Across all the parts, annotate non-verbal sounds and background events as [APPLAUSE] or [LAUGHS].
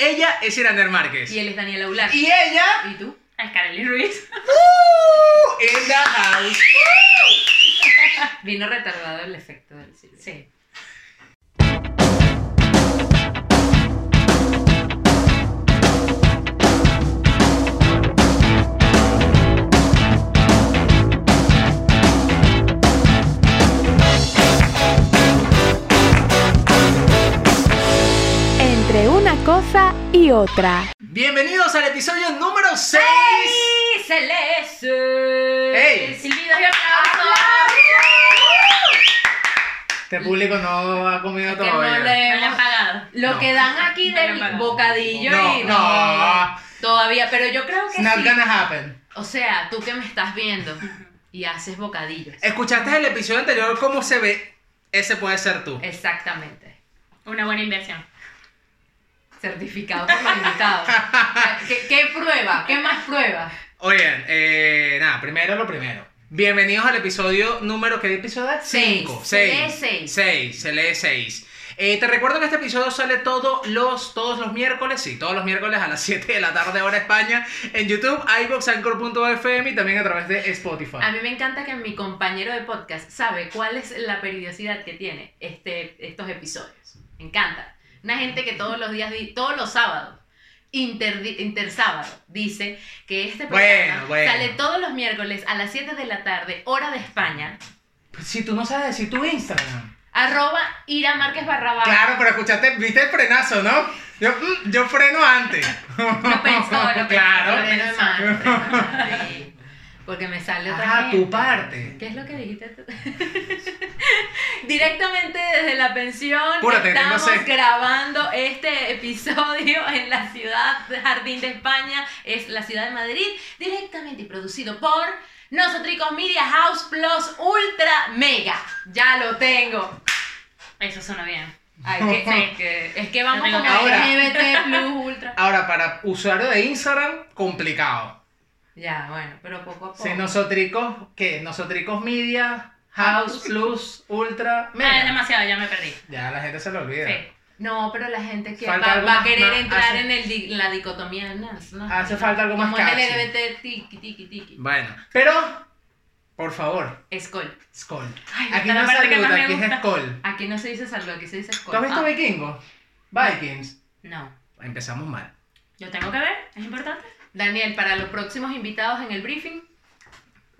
Ella es Irander Márquez. Y él es Daniel Aular. Y ella, ¿Y tú? Es Kareli Ruiz. [LAUGHS] uh, in the house. [LAUGHS] Vino retardado el efecto del cine. Sí. Entre una cosa y otra. Bienvenidos al episodio número 6. ¡Ey! ¡Celeste! ¡Ey! Silbidos y aplausos. Este público no ha comido Que no todavía. No le han leemos pagado. lo No. que dan aquí No del bocadillo No, y no. Todavía, pero yo creo que It's not sí. gonna happen. O sea, tú que me estás viendo y haces bocadillos. ¿Escuchaste el episodio anterior cómo se ve? Ese puede ser tú. Exactamente. Una buena inversión. Certificado por los invitados. ¿Qué, qué prueba? ¿Qué más prueba? Oigan, eh, nada, primero lo primero. Bienvenidos al episodio número, ¿qué episodio es? Seis. Cinco. Se lee Seis. seis. Seis, se lee seis. Eh, te recuerdo que este episodio sale todos los, todos los miércoles, sí, todos los miércoles a las [LAUGHS] 7 de la tarde hora España, en YouTube, iVoox, Anchor.fm y también a través de Spotify. A mí me encanta que mi compañero de podcast sabe cuál es la periodicidad que tiene este, estos episodios. Me encanta. Una gente que todos los días, todos los sábados, inter, intersábado, dice que este programa Bueno, bueno. sale todos los miércoles a las 7 de la tarde, hora de España, Pues Si tú no sabes decir tu Instagram. arroba Ira Márquez. Claro, pero escuchaste, viste el frenazo, ¿no? Yo, yo freno antes. Lo pensó, lo pensó. Claro. Mano, freno [LAUGHS] sí. Porque me sale otra Ah, tu gente. parte. ¿Qué es lo que dijiste tú? [LAUGHS] Directamente desde la pensión no estamos sé. grabando este episodio en la ciudad de Jardín de España, es la ciudad de Madrid, directamente y producido por Nosotricos Media House Plus Ultra Mega. Ya lo tengo. Eso suena bien. Ay, que, [LAUGHS] Sí. que- es que vamos ver. LGBT Plus Ultra. [LAUGHS] Ahora, para usuario de Instagram, complicado. Ya, bueno, pero poco a poco. Si nosotricos, ¿qué? Nosotricos Media, House, Plus, Ultra, Ah, es Mega. demasiado, ya me perdí. Ya la gente se lo olvida. Sí. No, pero la gente que va, va a querer más- entrar hace- en el di- la dicotomía ¿no? ¿no? Hace falta algo más Como es catchy. LGBT, tiki, tiki, tiki. Bueno, pero, por favor, Skol. Skol. Ay, Aquí es no saluda, aquí es gusta. Skol. Aquí no se dice salud, aquí se dice Skol. ¿Tú has visto Ah, Vikingos? Vikings. No. Empezamos mal. ¿Yo tengo que ver? ¿Es importante? Daniel, para los próximos invitados en el briefing,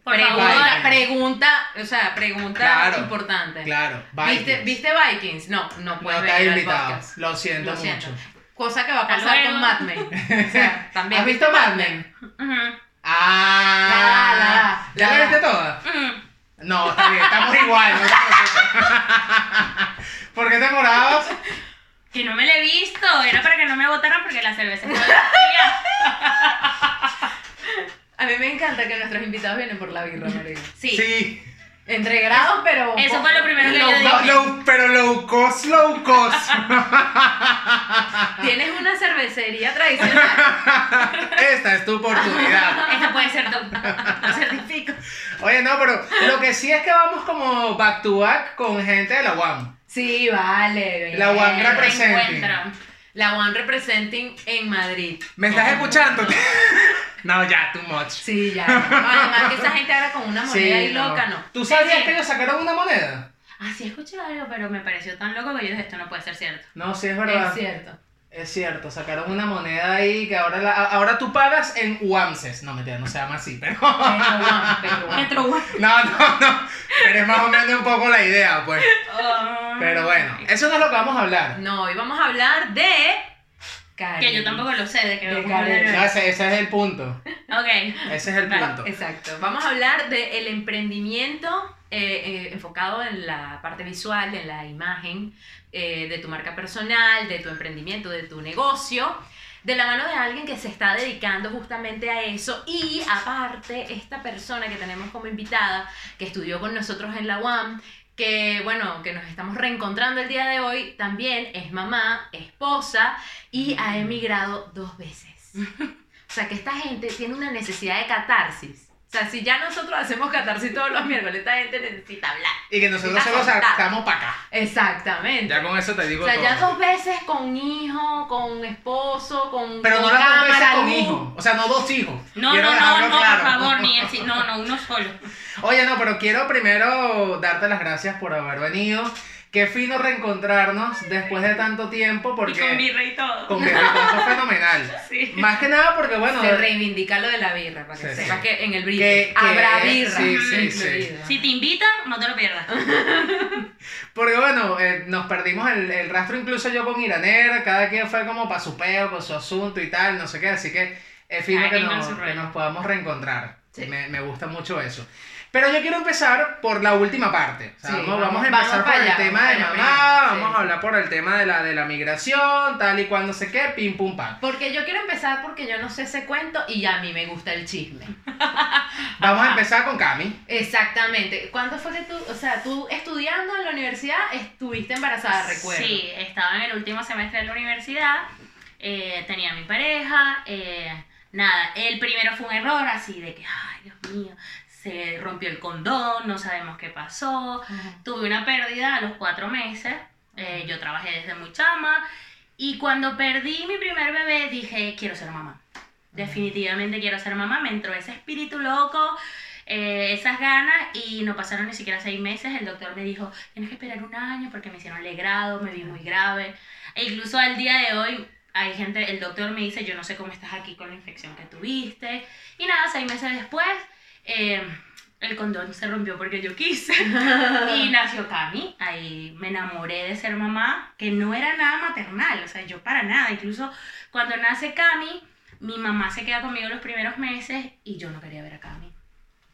Por pregunta, favor. pregunta, o sea, pregunta Claro, importante. Claro, ¿Viste, Vikings. ¿Viste Vikings? No, no puedes No te venir al invitado. podcast. Lo siento Lo siento. mucho. Cosa que va a pasar con Mad Men. O sea, [LAUGHS] también. ¿Has visto Mad Men? Ah, La, la, ¿Ya la. viste toda? No, está bien, estamos igual, no. [LAUGHS] ¿Por qué te morabas? Que no me la he visto. Era para que no me votaran porque la cerveza está fría. [LAUGHS] A mí me encanta que nuestros invitados vienen por la birra, marico. Sí. Sí. Entre grados, pero. Eso fue lo primero que yo dije. low- pero low cost, low cost. Tienes una cervecería tradicional. [LAUGHS] Esta es tu oportunidad. Esta puede ser tú. Lo certifico. Oye, no, pero lo que sí es que vamos como back to back con gente de la UAM. Sí, vale. bien. La El Representing. La One Representing en Madrid. ¿Me estás escuchando? [LAUGHS] No, ya, too much. Sí, ya. No, además que esa gente ahora con una moneda ahí no. loca, ¿no? ¿Tú sabías Sí, sí. que ellos sacaron una moneda? Ah, sí escuché algo, pero me pareció tan loco que yo dije, esto no puede ser cierto. No, sí, es verdad. Es cierto. Es cierto, sacaron una moneda ahí que ahora, la- ahora tú pagas en UAMCES. No, mentira, no se llama así, pero... [LAUGHS] Metro. No, no, no. Pero es más o menos un poco la idea, pues. Pero bueno, eso no es lo que vamos a hablar. No, hoy vamos a hablar de. Que yo tampoco lo sé de qué De vamos a hablar. No, ese, ese es el punto. Ok. Ese es el punto. Exacto. Vamos a hablar del emprendimiento eh, eh, enfocado en la parte visual, en la imagen eh, de tu marca personal, de tu emprendimiento, de tu negocio. De la mano de alguien que se está dedicando justamente a eso y aparte esta persona que tenemos como invitada que estudió con nosotros en la UAM que bueno, que nos estamos reencontrando el día de hoy, también es mamá, esposa y ha emigrado dos veces. O sea que esta gente tiene una necesidad de catarsis O sea, si ya nosotros hacemos catarsis todos los miércoles, esta gente necesita hablar. Y que nosotros solo contado. sacamos para acá. Exactamente. Ya con eso te digo o sea, todo. ya dos veces con hijo, con esposo, con Pero no con las dos veces con luz. hijos. O sea, no dos hijos. No, Quiero no, no, no, claro. por favor, ni [LAUGHS] el, no, no, uno solo. Oye, no, pero quiero primero darte las gracias por haber venido. Qué fino reencontrarnos después de tanto tiempo porque... Y con birra y todo. con Birra, fue fenomenal. [LAUGHS] Sí. Más que nada porque, bueno... Se reivindica lo de la birra, para que Sí, sepas sí. que en el que- habrá birra. sí, sí, incluido. Si te invitan, no te lo pierdas. [LAUGHS] Porque bueno, eh, nos perdimos el, el rastro incluso yo con Iranera, cada quien fue como para su peo, con su asunto y tal, no sé qué, así que es fino que nos, que nos podamos reencontrar. Sí. Me, me gusta mucho eso. Pero yo quiero empezar por la última parte. O sea, Sí, vamos, vamos- a empezar vamos por el tema de mamá, sí. vamos a hablar por el tema de la, de la migración, tal y cual, no sé qué, pim pum pam. Porque yo quiero empezar porque yo no sé ese cuento y a mí me gusta el chisme. [LAUGHS] Vamos a empezar con Cami. Exactamente. ¿Cuándo fue que tú, o sea, tú estudiando en la universidad estuviste embarazada, recuerdo? Sí, estaba en el último semestre de la universidad, eh, tenía mi pareja, eh, nada, el primero fue un error así de que, ay Dios mío, se rompió el condón, no sabemos qué pasó, tuve una pérdida a los cuatro meses, eh, yo trabajé desde muy chama y cuando perdí mi primer bebé dije, quiero ser mamá. Definitivamente quiero ser mamá, me entró ese espíritu loco, eh, esas ganas y no pasaron ni siquiera seis meses. El doctor me dijo, tienes que esperar un año porque me hicieron legrado, me vi muy grave. E incluso al día de hoy hay gente, el doctor me dice, yo no sé cómo estás aquí con la infección que tuviste. Y nada, seis meses después, eh, el condón se rompió porque yo quise. [LAUGHS] y nació Cami. Ahí me enamoré de ser mamá, que no era nada maternal, o sea, yo para nada. Incluso cuando nace Cami, mi mamá se queda conmigo los primeros meses y yo no quería ver a Cami.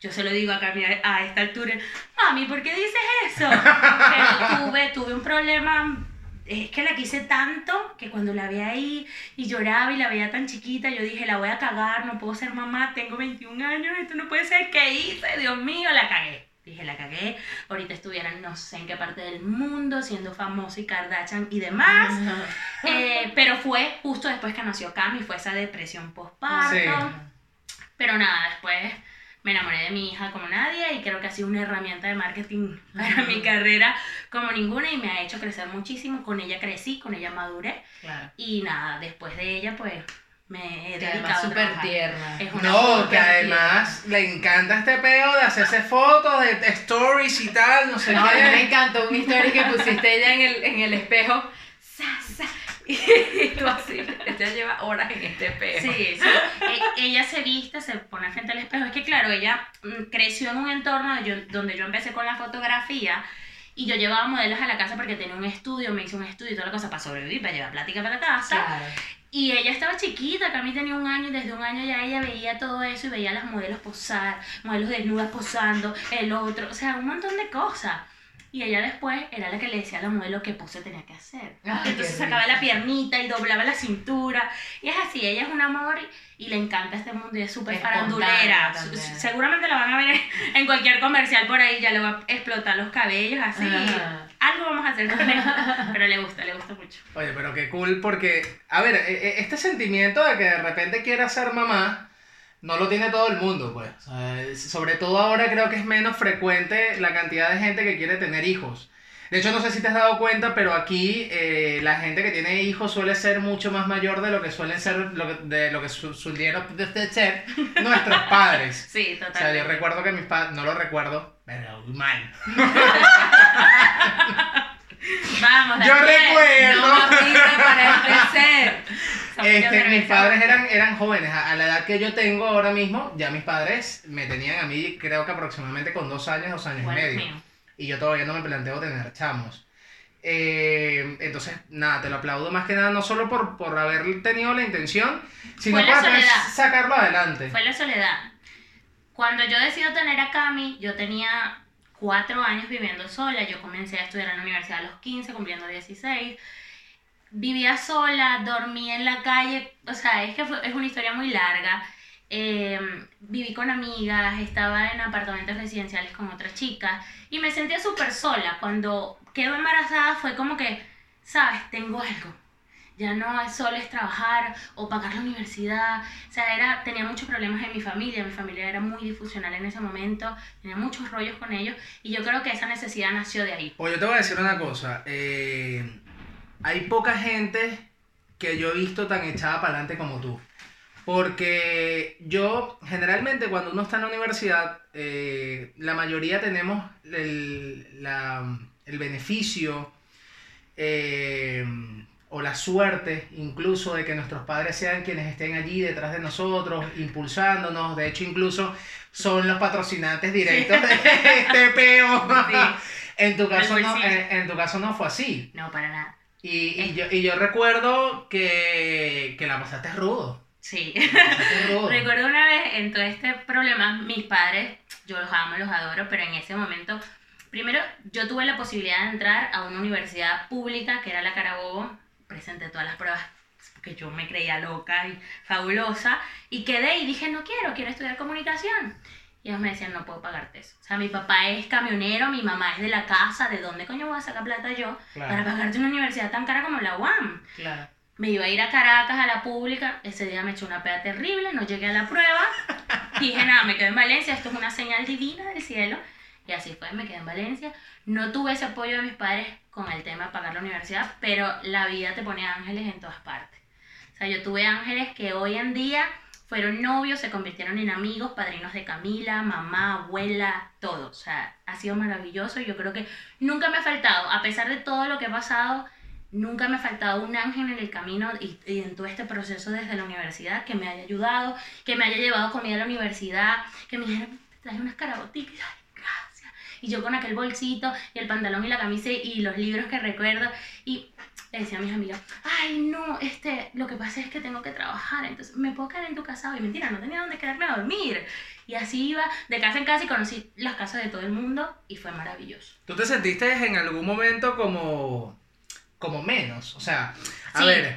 Yo se lo digo a Cami a, a esta altura, mami, ¿por qué dices eso? [LAUGHS] Pero tuve, tuve un problema, es que la quise tanto que cuando la vi ahí y lloraba y la veía tan chiquita, yo dije, la voy a cagar, no puedo ser mamá, tengo 21 años, esto no puede ser, ¿qué hice? Dios mío, la cagué. Dije, la cagué, ahorita estuviera no sé en qué parte del mundo, siendo famosa y Kardashian y demás. [LAUGHS] Eh, pero fue justo después que nació Cami, fue esa depresión postparto. Sí. Pero nada, después me enamoré de mi hija como nadie y creo que ha sido una herramienta de marketing para mi carrera como ninguna y me ha hecho crecer muchísimo. Con ella crecí, con ella maduré Claro. y nada, después de ella pues me he Que dedicado además súper tierna. Es una No, que además le encanta este peo de hacerse fotos, de, de stories y tal, no sé No, a mí me qué. encantó una historia que pusiste ella en el, en el espejo. [LAUGHS] Y tú así, ella lleva horas en este espejo. Sí, sí. E- ella se viste, se pone frente al espejo. Es que claro, ella mm, creció en un entorno yo- donde yo empecé con la fotografía y yo llevaba modelos a la casa porque tenía un estudio, me hice un estudio y toda la cosa para sobrevivir, para llevar plática para la casa. Claro. Y ella estaba chiquita, Cami tenía un año y desde un año ya ella veía todo eso y veía a las modelos posar, modelos desnudas posando, el otro, o sea, un montón de cosas. Y ella después era la que le decía a la modelo qué pose tenía que hacer. Ay, Entonces sacaba la piernita y doblaba la cintura. Y es así, ella es un amor y le encanta este mundo y es súper farandulera. Seguramente la van a ver en cualquier comercial por ahí, ya le va a explotar los cabellos así. Algo vamos a hacer con ella. [LAUGHS] Pero le gusta, le gusta mucho. Oye, pero qué cool porque, a ver, e- e- este sentimiento de que de repente quiera ser mamá, no lo tiene todo el mundo, pues. Sobre todo ahora creo que es menos frecuente la cantidad de gente que quiere tener hijos. De hecho, no sé si te has dado cuenta, pero aquí eh, la gente que tiene hijos suele ser mucho más mayor de lo que suelen ser, lo que- de lo que su- solieron ser [LAUGHS] nuestros padres. Sí, O sea, yo totalmente. recuerdo que mis padres, no lo recuerdo, pero mal. [LAUGHS] Vamos, Yo recuerdo. No para crecer. [LAUGHS] Este, mis padres eran, eran jóvenes, a, a la edad que yo tengo ahora mismo, ya mis padres me tenían a mí creo que aproximadamente con dos años, dos años Bueno, y medio. mío. Y yo todavía no me planteo tener chamos. Eh, entonces, nada, te lo aplaudo más que nada, no solo por, por haber tenido la intención, sino soledad. sacarlo adelante. Fue la soledad. Cuando yo decido tener a Cami, yo tenía cuatro años viviendo sola. Yo comencé a estudiar en la universidad a los 15, cumpliendo 16. Vivía sola, dormía en la calle. O sea, es que fue- es una historia muy larga. Eh, viví con amigas, estaba en apartamentos residenciales con otras chicas y me sentía súper sola. Cuando quedo embarazada fue como que, sabes, tengo algo. ya no solo es trabajar o pagar la universidad. O sea, era, tenía muchos problemas en mi familia. Mi familia era muy disfuncional en ese momento. Tenía muchos rollos con ellos. Y yo creo que esa necesidad nació de ahí. Pues yo te voy a decir una cosa. eh, hay poca gente que yo he visto tan echada para adelante como tú. Porque yo, generalmente, cuando uno está en la universidad, eh, la mayoría tenemos el, la- el beneficio eh, o la suerte, incluso, de que nuestros padres sean quienes estén allí detrás de nosotros, impulsándonos. De hecho, incluso son los patrocinantes directos de este peo. Sí. [LAUGHS] En tu caso, no, en tu caso no fue así. No, para nada. Y, y yo, y yo recuerdo que, que la pasaste rudo. Sí. la pasaste [LAUGHS] rudo. Recuerdo una vez en todo este problema, mis padres, yo los amo, los adoro, pero en ese momento, primero yo tuve la posibilidad de entrar a una universidad pública que era la Carabobo, presenté todas las pruebas porque yo me creía loca y fabulosa y quedé y dije, no quiero, quiero estudiar comunicación. Y ellos me decían, no puedo pagarte eso. O sea, mi papá es camionero, mi mamá es de la casa, ¿de dónde coño voy a sacar plata yo para pagarte una universidad tan cara como la UAM? claro. Me iba a ir a Caracas a la pública, ese día me echó una peda terrible, no llegué a la prueba, [LAUGHS] dije nada, me quedé en Valencia, esto es una señal divina del cielo, y así fue, me quedé en Valencia. No tuve ese apoyo de mis padres con el tema de pagar la universidad, pero la vida te pone ángeles en todas partes. O sea, yo tuve ángeles que hoy en día fueron novios, se convirtieron en amigos, padrinos de Camila, mamá, abuela, todo. O sea, ha sido maravilloso y yo creo que nunca me ha faltado, a pesar de todo lo que ha pasado, nunca me ha faltado un ángel en el camino y, en todo este proceso desde la universidad que me haya ayudado, que me haya llevado comida a la universidad, que me dijera, te traje unas caraboticas. Y yo con aquel bolsito y el pantalón y la camisa y los libros que recuerdo y le decía a mis amigas, ay no, este, lo que pasa es que tengo que trabajar, entonces me puedo quedar en tu casa hoy. Mentira, no tenía dónde quedarme a dormir. Y así iba de casa en casa y conocí las casas de todo el mundo y fue maravilloso. ¿Tú te sentiste en algún momento como, como menos? O sea, a Sí. ver,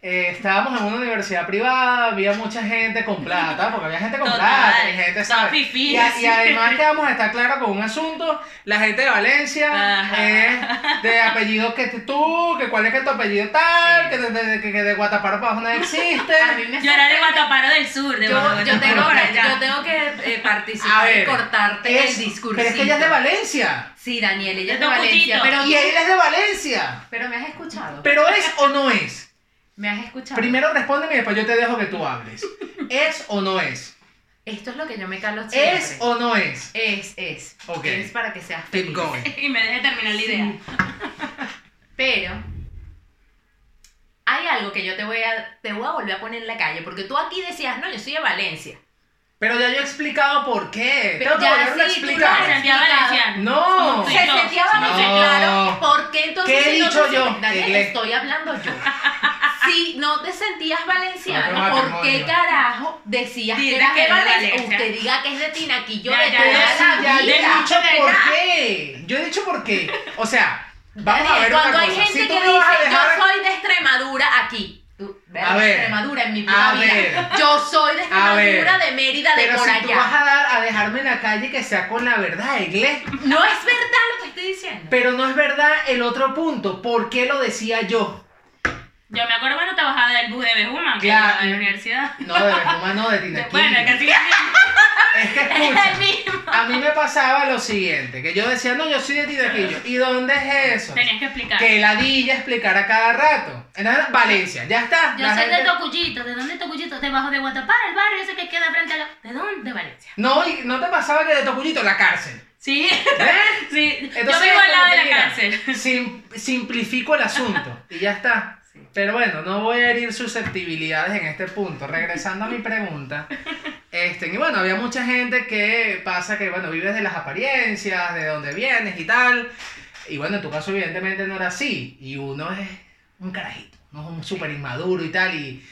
eh, estábamos en una universidad privada, había mucha gente con plata, porque había gente con Total, plata, y gente, fifís. Y, a- y además que vamos a estar claros con un asunto, la gente de Valencia es de apellido que tú, que cuál es que tu apellido tal, Sí. que de, de- que- de Guataparo para abajo no existe. [LAUGHS] Yo era de Guataparo del Sur, de Yo, yo tengo para que, allá. yo tengo que eh, participar ver, y cortarte es- el discurso. pero es que ella es de Valencia, Sí, Daniel, ella es De Valencia. Pero, y él es de Valencia. pero me has escuchado. Pero es o no es. Me has escuchado. Primero respóndeme y después yo te dejo que tú [LAUGHS] hables. ¿Es o no es? Esto es lo que yo me calo siempre. ¿Es o no es? Es, es. Ok. Es para que seas Keep feliz. going. [LAUGHS] Y me deje terminar la idea. [LAUGHS] Pero hay algo que yo te voy a te voy a volver a poner en la calle porque tú aquí decías, "No, yo soy de Valencia." Pero ya yo he explicado por qué. Pero Tengo que ya volverlo a sí, tú lo explicar. Me sentía valenciano. No. Tú Se sentía Valencia, No. claro. ¿Por qué entonces ¿Qué he si no dicho te- yo? Inglés. estoy hablando yo. [LAUGHS] Si no te sentías valenciano, ¿por qué carajo decías que eras que de eres de Valencia? Usted diga que es de Tinaquillo Ya, de ya, ya, he dicho por qué. Yo he dicho por qué. O sea, vamos a ver Cuando una hay cosa. gente tú que dice, yo soy de Extremadura aquí. A ver, Extremadura en mi a puta vida. ver. Yo soy de. Extremadura, de Mérida, de Pero por si allá. tú vas a, dar, a dejarme en la calle que sea con la verdad, Iglesias. No es verdad lo que estoy diciendo. Pero no es verdad el otro punto. ¿Por qué lo decía yo? Yo me acuerdo cuando te bajaba del bus de Bejuma, que Claro. iba a la universidad. No, de Benjumá, no, de Tinaquillo. Bueno, casi que Es que es escucha. A mí me pasaba lo siguiente, que yo decía, no, yo soy de Tinaquillo. ¿Y dónde es eso? Tenías que explicar. Que ladilla explicar a cada rato. Entonces, Valencia, ya está. Yo la soy de Tocullito. ¿De dónde es Tocullito? Debajo de Guatapara, el barrio ese que queda frente a la... ¿De dónde? De Valencia. No, y no te pasaba que de Tocullito la cárcel. Sí, ¿Ves? [LAUGHS] sí. yo vivo al lado de la mira, cárcel. sim- simplifico el asunto y ya está. Pero bueno, no voy a herir susceptibilidades en este punto. Regresando a mi pregunta. Este, y bueno, había mucha gente que pasa que, bueno, vives de las apariencias, de dónde vienes y tal. Y bueno, en tu caso evidentemente no era así. Y uno es un carajito, no es un súper inmaduro y tal. Y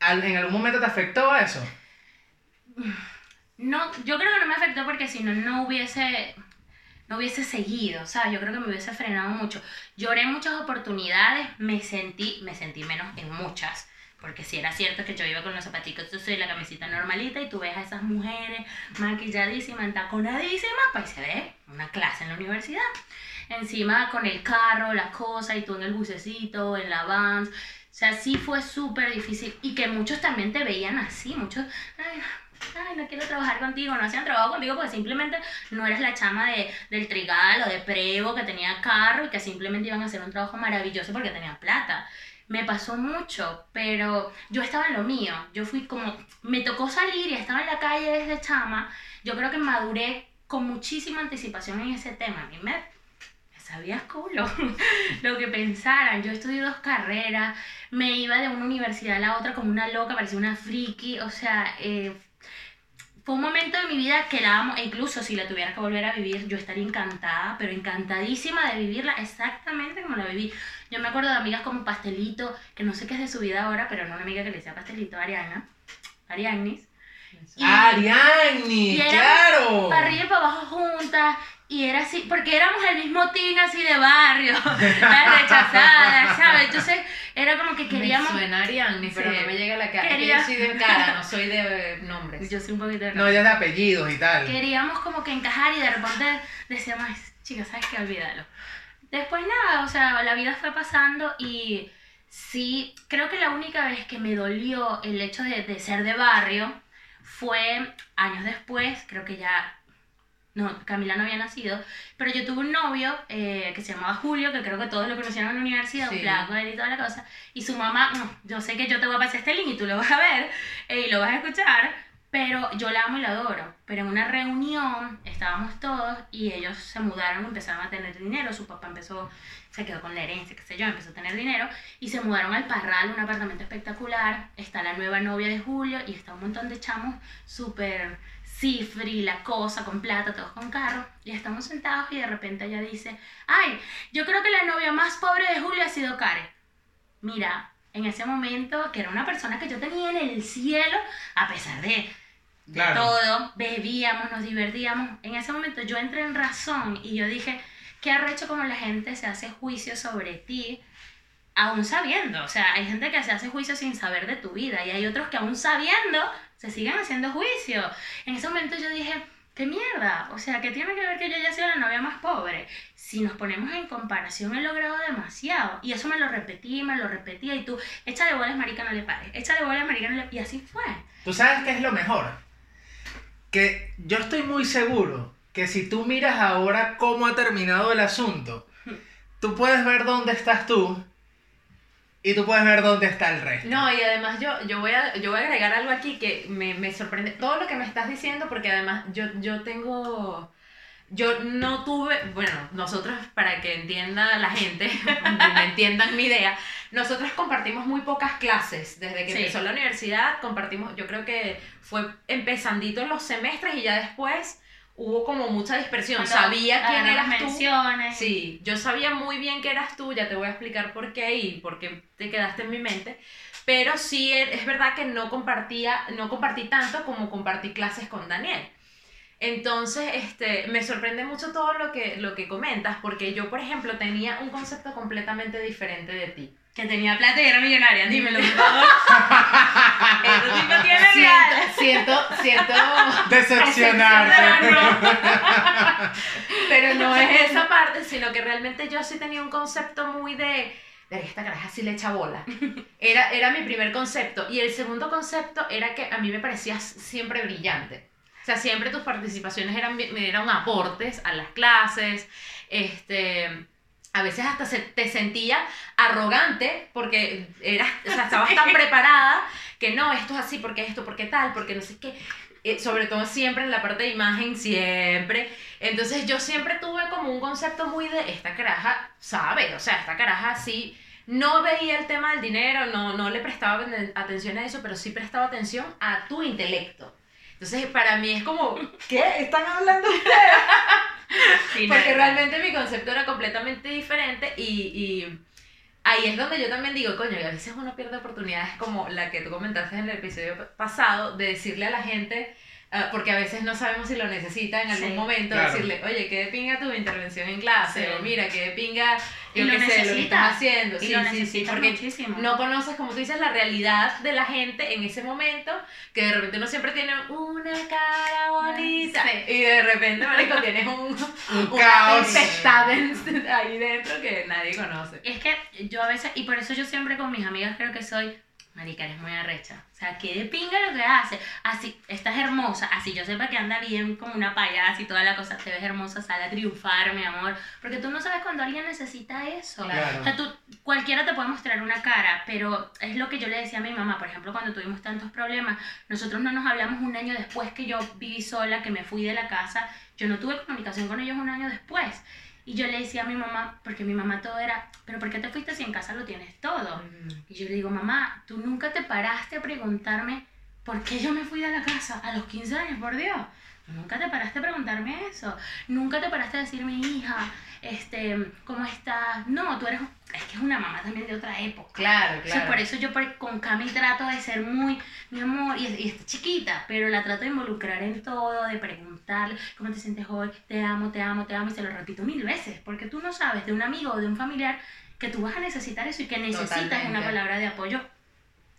en algún momento te afectó eso. No, yo creo que no me afectó porque si no, no hubiese, no hubiese seguido, sea, yo creo que me hubiese frenado mucho. Lloré en muchas oportunidades, me sentí, me sentí menos en muchas, Porque si era cierto que yo iba con los zapaticos y la camisita normalita y tú ves a esas mujeres maquilladísimas, entaconadísimas, pues se ve una clase en la universidad. Encima con el carro, las cosas y tú en el bucecito, en la van. O sea, sí fue súper difícil y que muchos también te veían así, muchos, ay, ay, no quiero trabajar contigo, no hacían trabajo contigo porque simplemente no eres la chama de, del trigal o de prevo que tenía carro y que simplemente iban a hacer un trabajo maravilloso porque tenían plata me pasó mucho, pero yo estaba en lo mío. Yo fui como, me tocó salir y estaba en la calle desde chama. Yo creo que maduré con muchísima anticipación en ese tema. A mí me, me sabía culo [LAUGHS] lo que pensaran. Yo estudié dos carreras, me iba de una universidad a la otra como una loca, parecía una friki. O sea, eh, fue un momento de mi vida que la amo, e incluso si la tuviera que volver a vivir, yo estaría encantada, pero encantadísima de vivirla exactamente como la viví. Yo me acuerdo de amigas como Pastelito, que no sé qué es de su vida ahora, pero no una amiga que le decía Pastelito, Ariana, Arianis. Arianis, claro. Para arriba y para abajo juntas, y era así, porque éramos el mismo team así de barrio, [LAUGHS] las rechazadas, ¿sabes? Entonces era como que queríamos... Me suena Ariadne, pero no me llega la cara. Quería... Yo soy de cara, no soy de nombres. [LAUGHS] Yo soy un poquito de No, ya de apellidos y tal. Queríamos como que encajar y de repente decíamos, chicas, ¿sabes qué? Olvídalo. Después nada, o sea, la vida fue pasando y sí, creo que la única vez que me dolió el hecho de, de ser de barrio fue años después, creo que ya no, Camila no había nacido, pero yo tuve un novio eh, que se llamaba Julio, que creo que todos lo conocieron en la universidad, un flaco y toda la cosa, y su mamá, yo sé que yo te voy a pasar este link y tú lo vas a ver eh, y lo vas a escuchar, pero yo la amo y la adoro. Pero en una reunión estábamos todos y ellos se mudaron, empezaron a tener dinero, su papá empezó, se quedó con la herencia, qué sé yo, empezó a tener dinero y se mudaron al Parral, un apartamento espectacular, está la nueva novia de Julio y está un montón de chamos súper cifri, la cosa, con plata, todos con carro, y estamos sentados y de repente ella dice, ay, yo creo que la novia más pobre de Julio ha sido Karen. Mira, en ese momento, que era una persona que yo tenía en el cielo, a pesar de, todo, bebíamos, nos divertíamos, en ese momento yo entré en razón y yo dije, ¿qué arrecho como la gente se hace juicio sobre ti? aún sabiendo, o sea, hay gente que se hace juicio sin saber de tu vida y hay otros que aún sabiendo se siguen haciendo juicio. En ese momento yo dije, ¿qué mierda? O sea, ¿qué tiene que ver que yo haya sido la novia más pobre? Si nos ponemos en comparación he logrado demasiado. Y eso me lo repetí, me lo repetía y tú, échale bolas marica, no le pares, échale bolas marica, no le... Y así fue. ¿Tú sabes qué es lo mejor? Que yo estoy muy seguro que si tú miras ahora cómo ha terminado el asunto, tú puedes ver dónde estás tú y tú puedes ver dónde está el resto. No, y además yo, yo, voy, a, yo voy a agregar algo aquí que me, me sorprende. Todo lo que me estás diciendo, porque además yo, yo tengo... Yo no tuve, bueno, nosotros, para que entienda la gente, [LAUGHS] me entiendan mi idea, nosotros compartimos muy pocas clases. Desde que empezó la universidad, compartimos, yo creo que fue empezandito en los semestres y ya después hubo como mucha dispersión. sabía quién eras menciones. tú. Sí, yo sabía muy bien que eras tú, ya te voy a explicar por qué y por qué te quedaste en mi mente. Pero sí es verdad que no compartía, no compartí tanto como compartí clases con Daniel. Entonces, este, me sorprende mucho todo lo que, lo que comentas, porque yo, por ejemplo, tenía un concepto completamente diferente de ti que tenía plata y era millonaria, dímelo, por favor. [LAUGHS] Tipo tiene siento, siento, siento [LAUGHS] decepcionarte. Pero no es esa parte, sino que realmente yo sí tenía un concepto muy de esta caraja sí le echa bola. Era, era mi primer concepto. Y el segundo concepto era que a mí me parecías siempre brillante. O sea, siempre tus participaciones eran, eran aportes a las clases. Este, a veces hasta se, te sentía arrogante porque eras, o sea, estabas tan [LAUGHS] preparada que no, esto es así, porque esto, porque tal, porque no sé qué. Eh, sobre todo siempre en la parte de imagen, siempre. Entonces yo siempre tuve como un concepto muy de esta caraja, sabe, o sea, esta caraja sí. No veía el tema del dinero, no, no le prestaba atención a eso, pero sí prestaba atención a tu intelecto. Entonces, para mí es como, ¿qué están hablando ustedes? Porque realmente mi concepto era completamente diferente y, y, ahí es donde yo también digo, coño, y a veces uno pierde oportunidades como la que tú comentaste en el episodio pasado, de decirle a la gente, porque a veces no sabemos si lo necesita en algún Sí. momento, Claro. decirle, oye, ¿qué de pinga tu intervención en clase? Sí. O mira, ¿qué de pinga, Y yo lo qué sé, lo que estás haciendo? Y Sí, lo sí, sí, necesita porque muchísimo. no conoces, como tú dices, la realidad de la gente en ese momento, que de repente uno siempre tiene una cara bonita, Sí. y de repente, marico, tienes un, [LAUGHS] Un una caos. [LAUGHS] ahí dentro que nadie conoce. Es que yo a veces, y por eso yo siempre con mis amigas creo que soy, marica, eres muy arrecha. O sea, que de pinga lo que hace. Así, estás hermosa, así yo sepa que anda bien como una payasa y toda la cosa, te ves hermosa, sale a triunfar, mi amor. Porque tú no sabes cuando alguien necesita eso. Claro. O sea, tú, cualquiera te puede mostrar una cara, pero es lo que yo le decía a mi mamá, por ejemplo, cuando tuvimos tantos problemas, nosotros no nos hablamos un año después que yo viví sola, que me fui de la casa, yo no tuve comunicación con ellos un año después. Y yo le decía a mi mamá, porque mi mamá todo era, pero ¿por qué te fuiste si en casa lo tienes todo? Y yo le digo, mamá, tú nunca te paraste a preguntarme por qué yo me fui de la casa a los 15 años, por Dios. Nunca te paraste a preguntarme eso. Nunca te paraste a decirme, hija, este, ¿cómo estás? No, tú eres, es que es una mamá también de otra época. Claro, O sea, por eso yo por- con Cami trato de ser muy, mi amor, y, y está chiquita, pero la trato de involucrar en todo, de preguntarle cómo te sientes hoy, te amo, te amo, te amo, y se lo repito mil veces, porque tú no sabes de un amigo o de un familiar que tú vas a necesitar eso y que necesitas Totalmente. una palabra de apoyo.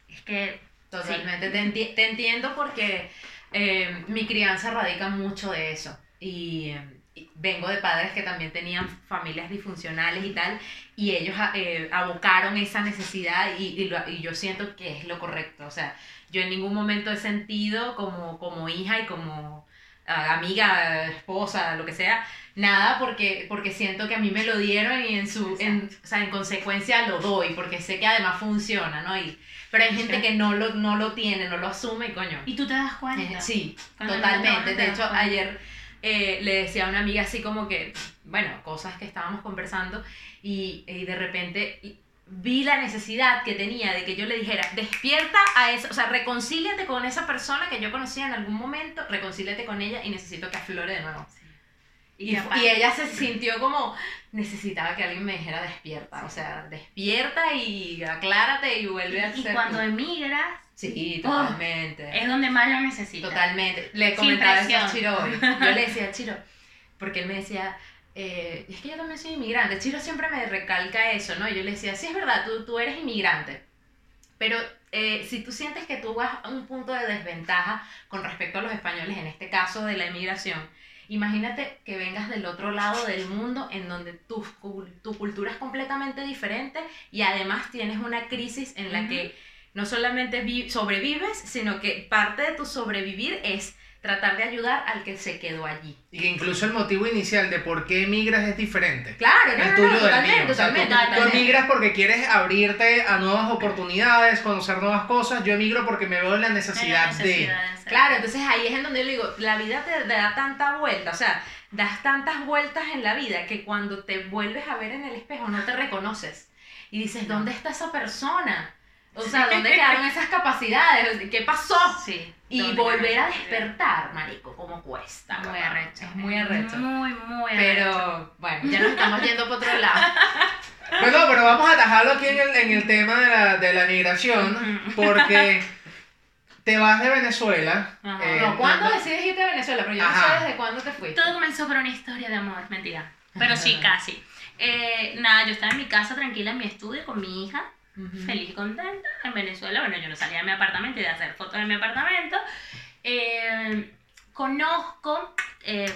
Es que, Totalmente, te, enti- te entiendo porque eh, mi crianza radica mucho de eso. Y, eh, y vengo de padres que también tenían familias disfuncionales y tal, y ellos eh, abocaron esa necesidad y, y lo- y yo siento que es lo correcto. O sea, yo en ningún momento he sentido como, como hija y como ah, amiga, esposa, lo que sea, nada porque, porque siento que a mí me lo dieron y en su, en, o sea, en consecuencia lo doy, porque sé que además funciona, ¿no? Y, pero hay gente que no lo, no lo tiene, no lo asume y coño. y tú te das cuenta. Sí, Cuando totalmente. te De hecho, ayer eh, le decía a una amiga así como que, bueno, cosas que estábamos conversando y, y de repente vi la necesidad que tenía de que yo le dijera, despierta a esa, o sea, reconcíliate con esa persona que yo conocía en algún momento, reconcíliate con ella y necesito que aflore de nuevo. Y, Y aparte- y ella se sintió como, necesitaba que alguien me dijera despierta, o sea, despierta y aclárate y vuelve a Y ser cuando tú". emigras, Sí, Oh, totalmente. es donde más lo necesitas. Totalmente. Le comentaba eso a. Chiro hoy. Yo le decía a Chiro, [LAUGHS] porque él me decía, eh, es que yo también soy inmigrante. Chiro siempre me recalca eso, ¿no? Yo le decía, sí, es verdad, tú, tú eres inmigrante. Pero eh, si tú sientes que tú vas a un punto de desventaja con respecto a los españoles, en este caso de la inmigración, imagínate que vengas del otro lado del mundo en donde tu, tu cultura es completamente diferente y además tienes una crisis en la que no solamente vi- sobrevives, sino que parte de tu sobrevivir es tratar de ayudar al que se quedó allí. Y que incluso el motivo inicial de por qué emigras es diferente. Claro, no, el no, tuyo no, del totalmente, mío. O sea, tú- totalmente, tú, totalmente. emigras porque quieres abrirte a nuevas oportunidades, conocer nuevas cosas. Yo emigro porque me veo en la necesidad, la de. necesidad de hacer. Claro, entonces ahí es en donde yo digo, la vida te, te da tanta vuelta, o sea, das tantas vueltas en la vida que cuando te vuelves a ver en el espejo no te reconoces. Y dices, ¿dónde está esa persona? O sea, ¿dónde quedaron esas capacidades? ¿Qué pasó? Sí. Y ¿Dónde volver a despertar, marico, como cuesta. Muy papá. arrecho. Es muy arrecho. Muy, muy arrecho. Pero bueno, ya nos estamos yendo por otro lado. [LAUGHS] Pero no, pero vamos a atajarlo aquí en el, en el tema de la, de la migración, porque [LAUGHS] te vas de Venezuela. Ajá. eh, No, ¿cuándo no- decides irte a Venezuela? Pero yo no Ajá. sé desde cuándo te fuiste. Todo comenzó por una historia de amor, mentira. Pero sí, [LAUGHS] casi. Eh, nada, yo estaba en mi casa tranquila en mi estudio con mi hija, Feliz y contenta. En Venezuela, bueno, yo no salía de mi apartamento y de hacer fotos de mi apartamento. Eh, conozco eh,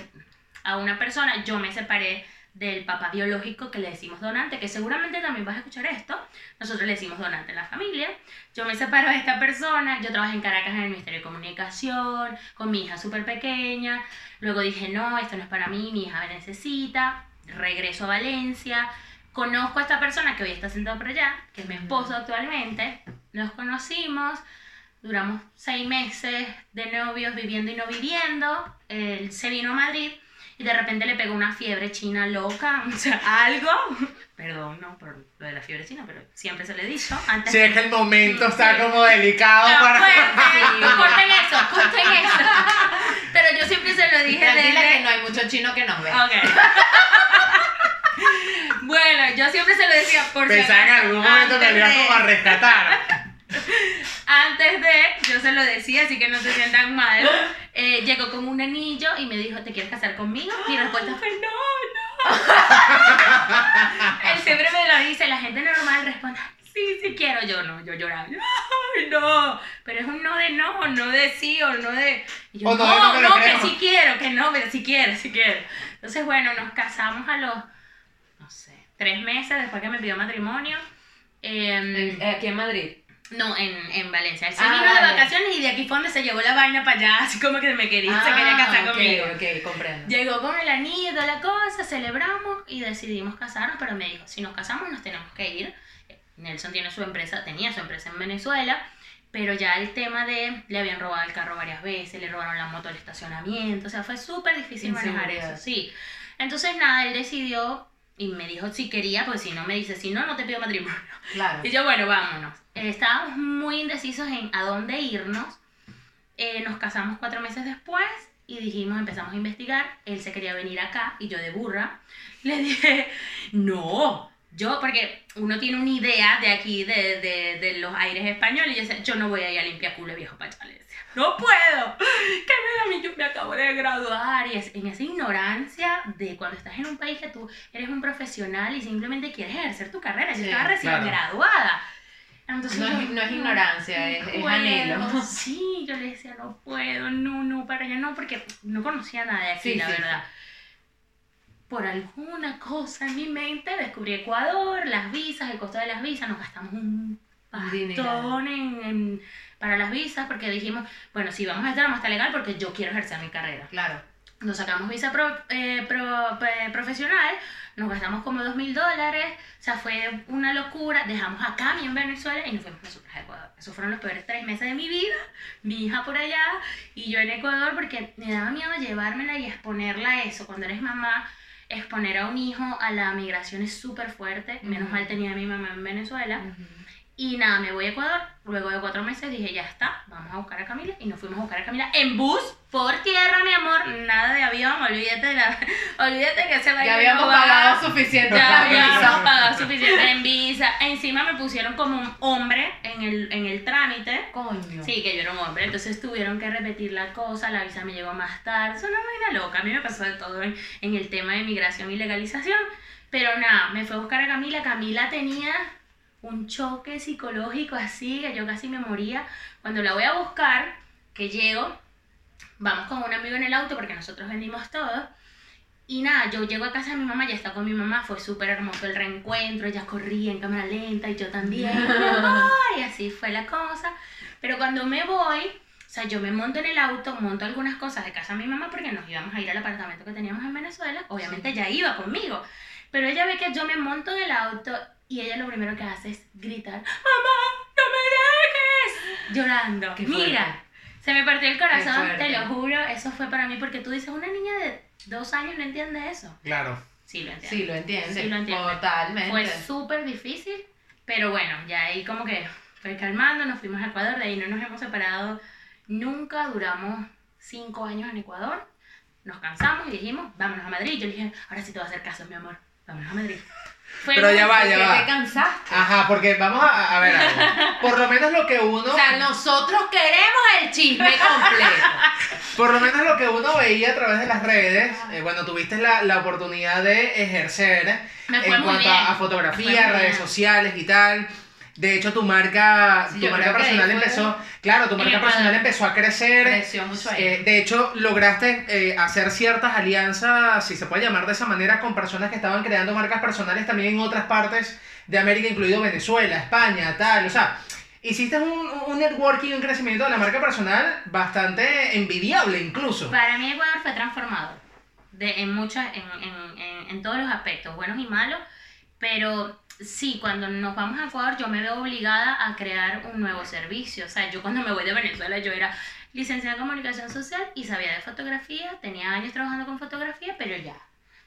a una persona, yo me separé del papá biológico que le decimos donante, que seguramente también vas a escuchar esto. Nosotros le decimos donante en la familia. Yo me separo de esta persona, yo trabajé en Caracas en el Ministerio de Comunicación, con mi hija súper pequeña. Luego dije, no, esto no es para mí, mi hija me necesita. Regreso a Valencia. Conozco a esta persona que hoy está sentado por allá, que es mi esposo actualmente. Nos conocimos, duramos seis meses de novios viviendo y no viviendo. Él se vino a Madrid y de repente le pegó una fiebre china loca, [LAUGHS] o sea, algo. Perdón, no, por lo de la fiebre china, pero siempre se le he dicho. Antes Sí, es que el momento está Sí. como delicado Ah, para. fuerte. corten eso, corten eso. Pero yo siempre se lo dije Tranquila desde... que no hay mucho chino que nos ve. Ok. Bueno, yo siempre se lo decía por si Pensaba que en algún momento de- como a rescatar. [LAUGHS] Antes de, yo se lo decía, así que no se sientan mal. Eh, llegó con un anillo y me dijo, ¿te quieres casar conmigo? Mi respuesta fue, no, no. [LAUGHS] Él siempre me lo dice, la gente normal responde, sí, sí quiero. Yo no, yo lloraba, ay, no. Pero es un no de no, no de sí o no de... Y yo, O no no, de no que no, que creo". sí quiero, que no, pero sí quiero, sí quiero. Entonces, bueno, nos casamos a los, no tres meses después que me pidió matrimonio. En- Aquí en Madrid. no, en, en Valencia. Él se Ah, vino de vacaciones y de aquí fue donde se llevó la vaina para allá, [LAUGHS] así como que me quería, se quería casar Ah, ok, conmigo. Ok, comprendo. Llegó con el anillo toda la cosa, celebramos y decidimos casarnos, pero me dijo, si nos casamos nos tenemos que ir. Nelson tiene su empresa, tenía su empresa en Venezuela, pero ya el tema de, le habían robado el carro varias veces, le robaron la moto al estacionamiento, o sea, fue súper difícil manejar eso, sí. Entonces nada, él decidió y me dijo si quería, pues si no me dice, si no, no te pido matrimonio. Claro. [LAUGHS] Y yo, bueno, vámonos. Eh, estábamos muy indecisos en a dónde irnos. Eh, nos casamos cuatro meses después y dijimos, empezamos a investigar. Él se quería venir acá y yo de burra le dije, no. Yo, porque uno tiene una idea de aquí, de, de, de los aires españoles, y yo yo no voy a ir a limpiar culo viejo decía, no puedo. ¿Qué me da mí? Yo me acabo de graduar. Y es en esa ignorancia de cuando estás en un país que tú eres un profesional y simplemente quieres ejercer tu carrera. Yo Sí, estaba recién claro. graduada. Entonces No yo, es, no es ignorancia, es, es puedo. anhelo. Sí, yo le decía, no puedo, no, no, para allá no, porque no conocía nada de aquí, Sí, la sí, verdad. Por alguna cosa en mi mente descubrí Ecuador, las visas, el costo de las visas, nos gastamos un pastón en, en- para las visas porque dijimos, bueno, si vamos a estar, vamos a estar legal porque yo quiero ejercer mi carrera. Claro. Nos sacamos visa pro- eh, pro- pe- profesional, nos gastamos como dos mil dólares, o sea, fue una locura. Dejamos a Cami en Venezuela y nos fuimos nosotros a Ecuador. Esos fueron los peores tres meses de mi vida. Mi hija por allá y yo en Ecuador porque me daba miedo llevármela y exponerla a eso. Cuando eres mamá, exponer a un hijo a la migración es súper fuerte. Menos mal tenía a mi mamá en Venezuela. Y nada, me voy a Ecuador. Luego de cuatro meses dije, ya está, vamos a buscar a Camila. Y nos fuimos a buscar a Camila en bus, por tierra, mi amor. Nada de avión, olvídate de la... [LAUGHS] Olvídate que se va a Ya ir habíamos no va. pagado suficiente. Ya habíamos pagado suficiente en visa. Encima me pusieron como un hombre en el, en el trámite. Coño. Sí, que yo era un hombre, entonces tuvieron que repetir la cosa, la visa me llegó más tarde, es una loca, a mí me pasó de todo en, en el tema de migración y legalización, pero nada, me fue a buscar a Camila, Camila tenía un choque psicológico así, que yo casi me moría, cuando la voy a buscar, que llego, vamos con un amigo en el auto porque nosotros vendimos todo, y nada, yo llego a casa de mi mamá, ya está con mi mamá, fue súper hermoso el reencuentro, ella corría en cámara lenta y yo también, y así fue la cosa. Pero cuando me voy, o sea, yo me monto en el auto, monto algunas cosas de casa de mi mamá porque nos íbamos a ir al apartamento que teníamos en Venezuela, obviamente ella iba conmigo, pero ella ve que yo me monto en el auto y ella lo primero que hace es gritar, mamá, no me dejes, llorando. Qué fuerte. Mira, se me partió el corazón, te lo juro, eso fue para mí porque tú dices, una niña de dos años no entiende eso. Claro. Sí, lo entiende. Sí, lo entiende. Sí, lo entiende. Totalmente. Fue súper difícil, pero bueno, ya ahí como que fue calmando, nos fuimos a Ecuador, de ahí no nos hemos separado nunca, duramos cinco años en Ecuador, nos cansamos y dijimos, vámonos a Madrid. Yo le dije, ahora sí te voy a hacer caso, mi amor, vámonos a Madrid. Fue Pero ya va, ¿Por ya va. te cansaste? Ajá, porque vamos a, a ver algo. Por lo menos lo que uno. O sea, nosotros queremos el chisme [LAUGHS] completo. Por lo menos lo que uno veía a través de las redes, eh, bueno, tuviste la, la oportunidad de ejercer en cuanto a, a fotografía, redes sociales y tal. De hecho, tu marca, Sí, tu marca personal empezó, claro, tu marca personal empezó a crecer. Creció mucho ahí. Eh, de hecho, lograste eh, hacer ciertas alianzas, si se puede llamar de esa manera, con personas que estaban creando marcas personales también en otras partes de América, incluido Venezuela, España, tal. O sea, hiciste un, un networking un crecimiento de la marca personal bastante envidiable incluso. Para mí Ecuador fue transformado de, en, muchas, en, en, en, en todos los aspectos, buenos y malos, pero sí, cuando nos vamos a Ecuador yo me veo obligada a crear un nuevo servicio. O sea, yo cuando me voy de Venezuela yo era licenciada en comunicación social y sabía de fotografía, tenía años trabajando con fotografía, pero ya.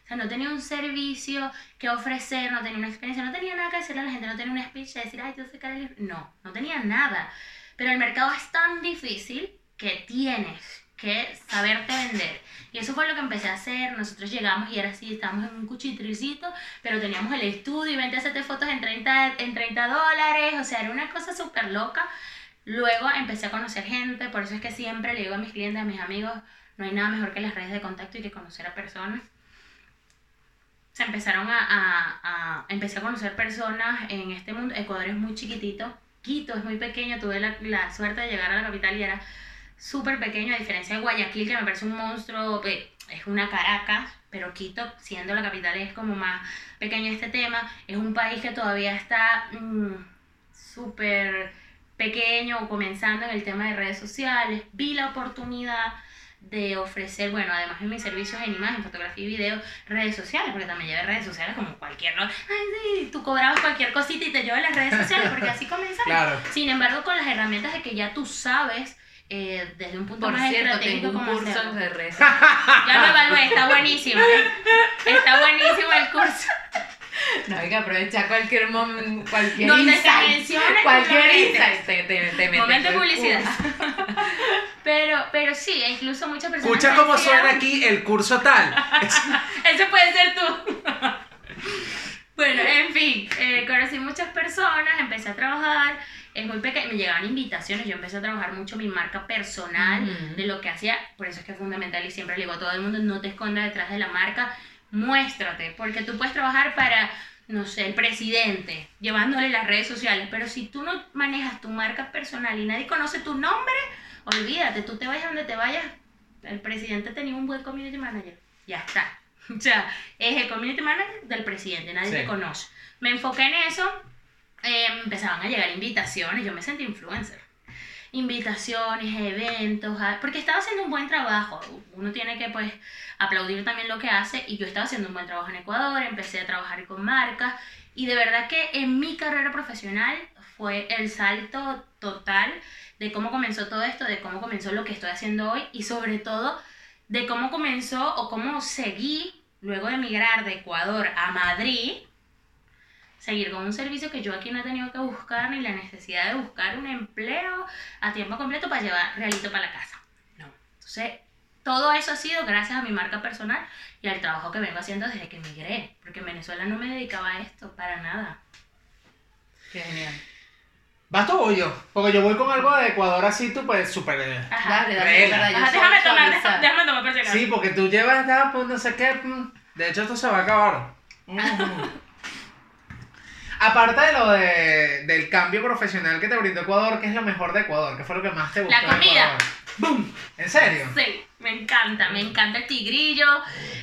O sea, no tenía un servicio que ofrecer, no tenía una experiencia, no tenía nada que decirle a la gente, no tenía un speech de decir, ay, yo soy Carolina. No, no tenía nada. Pero el mercado es tan difícil que tienes que saberte vender. Y eso fue lo que empecé a hacer. Nosotros llegamos y era así, estábamos en un cuchitricito, pero teníamos el estudio y vente a hacerte fotos en 30, en 30 dólares. O sea, era una cosa súper loca. Luego empecé a conocer gente, por eso es que siempre le digo a mis clientes, a mis amigos, no hay nada mejor que las redes de contacto y que conocer a personas. Se empezaron a, a, a empecé a conocer personas en este mundo. Ecuador es muy chiquitito, Quito es muy pequeño, tuve la, la suerte de llegar a la capital y era súper pequeño, a diferencia de Guayaquil, que me parece un monstruo, es una Caracas, pero Quito, siendo la capital, es como más pequeño este tema. Es un país que todavía está mm, súper pequeño comenzando en el tema de redes sociales. Vi la oportunidad de ofrecer, bueno, además de mis servicios en imagen, fotografía y video, redes sociales, porque también llevé redes sociales como cualquier, ¿no? Ay, sí, tú cobrabas cualquier cosita y te llevo las redes sociales, porque así [LAUGHS] comenzaron. Claro. Sin embargo, con las herramientas de que ya tú sabes, eh, desde un punto Por más cierto, estratégico, tengo un curso hacerlo. de redes. [LAUGHS] Ya lo evalué, está buenísimo. ¿eh? Está buenísimo el curso. No hay que aprovechar cualquier momento, cualquier Donde se cualquier insight. Te, te, te metes Momento de publicidad. [LAUGHS] Pero, pero sí, e incluso muchas personas. Escucha cómo decían- suena aquí el curso tal. [LAUGHS] Ese puede ser tú. bueno, en fin, eh, conocí muchas personas, empecé a trabajar. Es muy pequeño, me llegaban invitaciones, yo empecé a trabajar mucho mi marca personal Ujú. de lo que hacía, por eso es que es fundamental y siempre le digo a todo el mundo, no te escondas detrás de la marca, muéstrate, porque tú puedes trabajar para, no sé, el presidente, llevándole las redes sociales, pero si tú no manejas tu marca personal y nadie conoce tu nombre, olvídate, tú te vayas donde te vayas, el presidente tenía un buen community manager, ya está. [LAUGHS] O sea, es el community manager del presidente, nadie Sí. te conoce. Me enfoqué en eso, eh, empezaban a llegar invitaciones, yo me sentí influencer. Invitaciones, eventos, porque estaba haciendo un buen trabajo. Uno tiene que pues aplaudir también lo que hace y yo estaba haciendo un buen trabajo en Ecuador, empecé a trabajar con marcas y de verdad que en mi carrera profesional fue el salto total de cómo comenzó todo esto, de cómo comenzó lo que estoy haciendo hoy y sobre todo de cómo comenzó o cómo seguí luego de emigrar de Ecuador a Madrid, seguir con un servicio que yo aquí no he tenido que buscar ni la necesidad de buscar un empleo a tiempo completo para llevar realito para la casa. No. Entonces, todo eso ha sido gracias a mi marca personal y al trabajo que vengo haciendo desde que emigré, porque en Venezuela no me dedicaba a esto para nada. Qué genial. ¿Vas tú o yo? Porque yo voy con algo de Ecuador así, tú pues súper... eh, Ajá. Dale, dale, yo Ajá, déjame tomar, déjame, déjame tomar por si. Sí, porque tú llevas pues no sé qué. mm, De hecho, esto se va a acabar. Ujú. Aparte de lo de, del cambio profesional que te brindó Ecuador, ¿qué es lo mejor de Ecuador? ¿Qué fue lo que más te gustó? La comida. ¡Bum! ¿En serio? Sí, me encanta, me encanta el tigrillo,